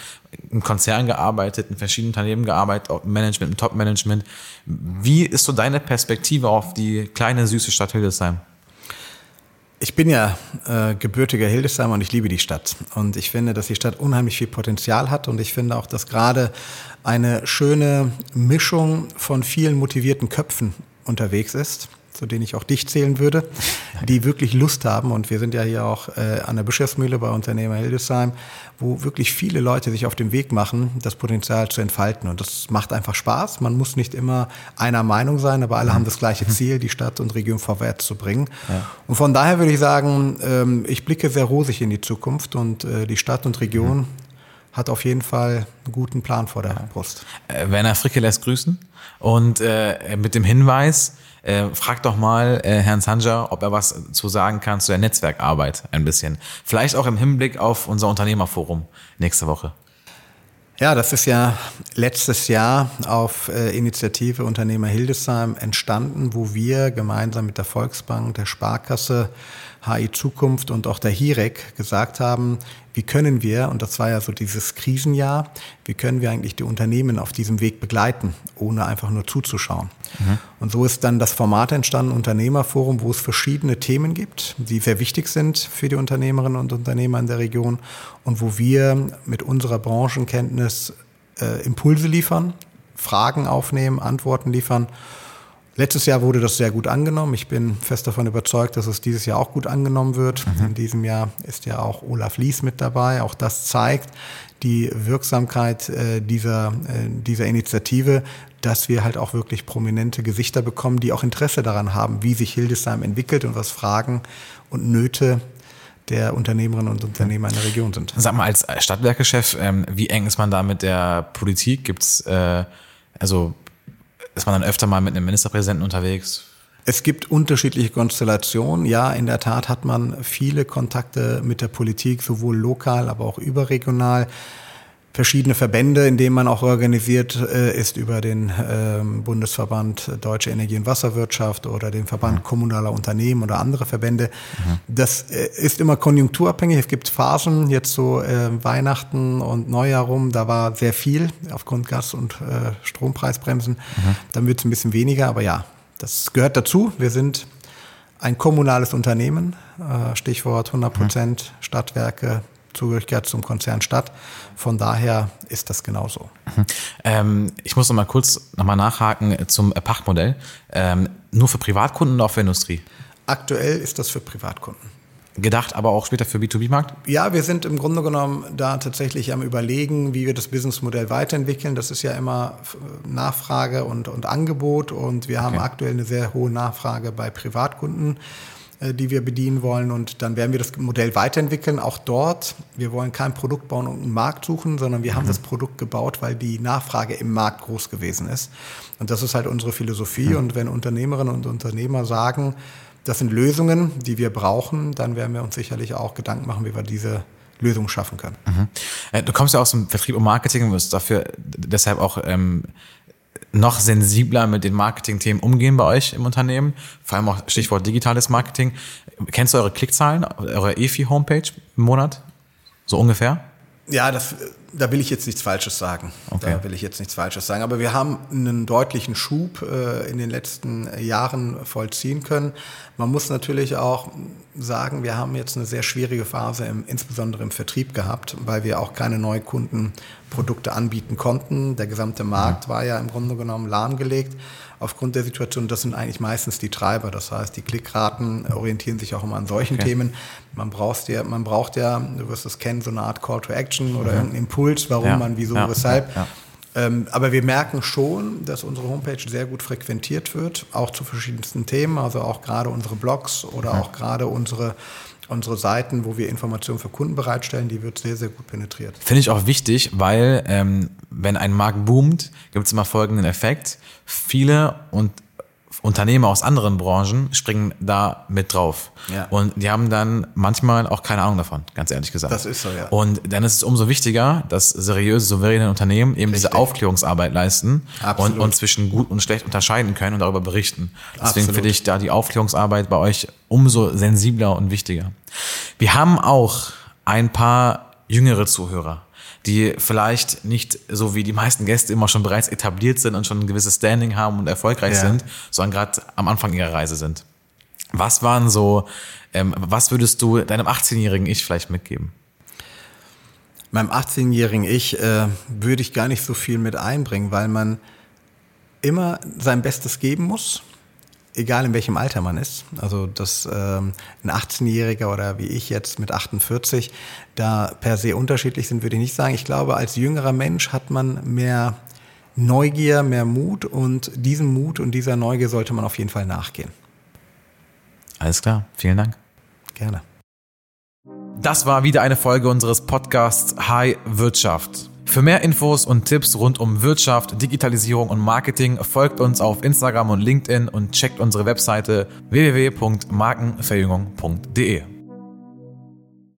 im Konzern gearbeitet, in verschiedenen Unternehmen gearbeitet, auch im Management, im Top-Management. Wie ist so deine Perspektive auf die kleine, süße Stadt Hildesheim? Ich bin ja äh, gebürtiger Hildesheimer und ich liebe die Stadt. Und ich finde, dass die Stadt unheimlich viel Potenzial hat. Und ich finde auch, dass gerade eine schöne Mischung von vielen motivierten Köpfen unterwegs ist zu denen ich auch dich zählen würde, die wirklich Lust haben. Und wir sind ja hier auch äh, an der Bischofsmühle bei Unternehmer Hildesheim, wo wirklich viele Leute sich auf den Weg machen, das Potenzial zu entfalten. Und das macht einfach Spaß. Man muss nicht immer einer Meinung sein, aber alle haben das gleiche Ziel, die Stadt und Region vorwärts zu bringen. Ja. Und von daher würde ich sagen, ähm, ich blicke sehr rosig in die Zukunft und äh, die Stadt und Region mhm. Hat auf jeden Fall einen guten Plan vor der Brust. Äh, Werner Fricke lässt grüßen und äh, mit dem Hinweis, äh, frag doch mal äh, Herrn Sanja, ob er was zu sagen kann zu der Netzwerkarbeit ein bisschen. Vielleicht auch im Hinblick auf unser Unternehmerforum nächste Woche. Ja, das ist ja letztes Jahr auf äh, Initiative Unternehmer Hildesheim entstanden, wo wir gemeinsam mit der Volksbank, der Sparkasse, HI Zukunft und auch der HIREC gesagt haben, wie können wir, und das war ja so dieses Krisenjahr, wie können wir eigentlich die Unternehmen auf diesem Weg begleiten, ohne einfach nur zuzuschauen. Mhm. Und so ist dann das Format entstanden, Unternehmerforum, wo es verschiedene Themen gibt, die sehr wichtig sind für die Unternehmerinnen und Unternehmer in der Region und wo wir mit unserer Branchenkenntnis äh, Impulse liefern, Fragen aufnehmen, Antworten liefern Letztes Jahr wurde das sehr gut angenommen. Ich bin fest davon überzeugt, dass es dieses Jahr auch gut angenommen wird. Mhm. In diesem Jahr ist ja auch Olaf Lies mit dabei. Auch das zeigt die Wirksamkeit äh, dieser, äh, dieser Initiative, dass wir halt auch wirklich prominente Gesichter bekommen, die auch Interesse daran haben, wie sich Hildesheim entwickelt und was Fragen und Nöte der Unternehmerinnen und Unternehmer in der Region sind. Sag mal, als Stadtwerkechef, ähm, wie eng ist man da mit der Politik? Gibt's äh, also ist man dann öfter mal mit einem Ministerpräsidenten unterwegs? Es gibt unterschiedliche Konstellationen. Ja, in der Tat hat man viele Kontakte mit der Politik, sowohl lokal, aber auch überregional verschiedene Verbände, in denen man auch organisiert äh, ist über den ähm, Bundesverband Deutsche Energie- und Wasserwirtschaft oder den Verband mhm. kommunaler Unternehmen oder andere Verbände. Mhm. Das äh, ist immer konjunkturabhängig. Es gibt Phasen, jetzt so äh, Weihnachten und Neujahr rum, da war sehr viel aufgrund Gas- und äh, Strompreisbremsen. Mhm. Dann wird es ein bisschen weniger, aber ja, das gehört dazu. Wir sind ein kommunales Unternehmen, äh, Stichwort 100 Prozent Stadtwerke, Zugehörigkeit zum Konzern statt. Von daher ist das genauso. Mhm. Ähm, ich muss noch mal kurz noch mal nachhaken zum Pachtmodell. Ähm, nur für Privatkunden oder auch für Industrie? Aktuell ist das für Privatkunden. Gedacht, aber auch später für B2B-Markt? Ja, wir sind im Grunde genommen da tatsächlich am Überlegen, wie wir das Businessmodell weiterentwickeln. Das ist ja immer Nachfrage und, und Angebot und wir haben okay. aktuell eine sehr hohe Nachfrage bei Privatkunden äh, die wir bedienen wollen. Und dann werden wir das Modell weiterentwickeln. Auch dort, wir wollen kein Produkt bauen und einen Markt suchen, sondern wir haben mhm. das Produkt gebaut, weil die Nachfrage im Markt groß gewesen ist. Und das ist halt unsere Philosophie. Mhm. Und wenn Unternehmerinnen und Unternehmer sagen, das sind Lösungen, die wir brauchen, dann werden wir uns sicherlich auch Gedanken machen, wie wir diese Lösung schaffen können. Mhm. Äh, du kommst ja aus dem Vertrieb und Marketing und wirst dafür deshalb auch ähm, noch sensibler mit den Marketing-Themen umgehen bei euch im Unternehmen. Vor allem auch Stichwort digitales Marketing. Kennst du eure Klickzahlen, eure EFI-Homepage im Monat? So ungefähr? Ja, das, da will ich jetzt nichts Falsches sagen. Okay. Da will ich jetzt nichts Falsches sagen. Aber wir haben einen deutlichen Schub äh, in den letzten Jahren vollziehen können. Man muss natürlich auch sagen, wir haben jetzt eine sehr schwierige Phase, im, insbesondere im Vertrieb gehabt, weil wir auch keine Neukundenprodukte anbieten konnten. Der gesamte Markt war ja im Grunde genommen lahmgelegt aufgrund der Situation. Das sind eigentlich meistens die Treiber. Das heißt, die Klickraten orientieren sich auch immer an solchen okay. Themen. Man braucht ja, man braucht ja, du wirst es kennen, so eine Art Call to Action oder mhm. irgendeinen Impuls, warum ja. man, wieso, ja. weshalb. Ja. Ähm, aber wir merken schon, dass unsere Homepage sehr gut frequentiert wird, auch zu verschiedensten Themen, also auch gerade unsere Blogs oder auch gerade unsere unsere Seiten, wo wir Informationen für Kunden bereitstellen, die wird sehr, sehr gut penetriert. Finde ich auch wichtig, weil ähm, wenn ein Markt boomt, gibt es immer folgenden Effekt. Viele und Unternehmer aus anderen Branchen springen da mit drauf. Ja. Und die haben dann manchmal auch keine Ahnung davon, ganz ehrlich gesagt. Das ist so, ja. Und dann ist es umso wichtiger, dass seriöse, souveräne Unternehmen eben Richtig. diese Aufklärungsarbeit leisten und, und zwischen gut und schlecht unterscheiden können und darüber berichten. Deswegen finde ich da die Aufklärungsarbeit bei euch umso sensibler und wichtiger. Wir haben auch ein paar jüngere Zuhörer die vielleicht nicht so wie die meisten Gäste immer schon bereits etabliert sind und schon ein gewisses Standing haben und erfolgreich ja. sind, sondern gerade am Anfang ihrer Reise sind. Was waren so, ähm, was würdest du deinem 18-jährigen Ich vielleicht mitgeben? Meinem 18-jährigen Ich äh, würde ich gar nicht so viel mit einbringen, weil man immer sein Bestes geben muss egal in welchem Alter man ist, also dass ähm, ein 18-Jähriger oder wie ich jetzt mit 48 da per se unterschiedlich sind, würde ich nicht sagen. Ich glaube, als jüngerer Mensch hat man mehr Neugier, mehr Mut und diesem Mut und dieser Neugier sollte man auf jeden Fall nachgehen. Alles klar, vielen Dank. Gerne. Das war wieder eine Folge unseres Podcasts High Wirtschaft. Für mehr Infos und Tipps rund um Wirtschaft, Digitalisierung und Marketing folgt uns auf Instagram und LinkedIn und checkt unsere Webseite www.markenverjüngung.de.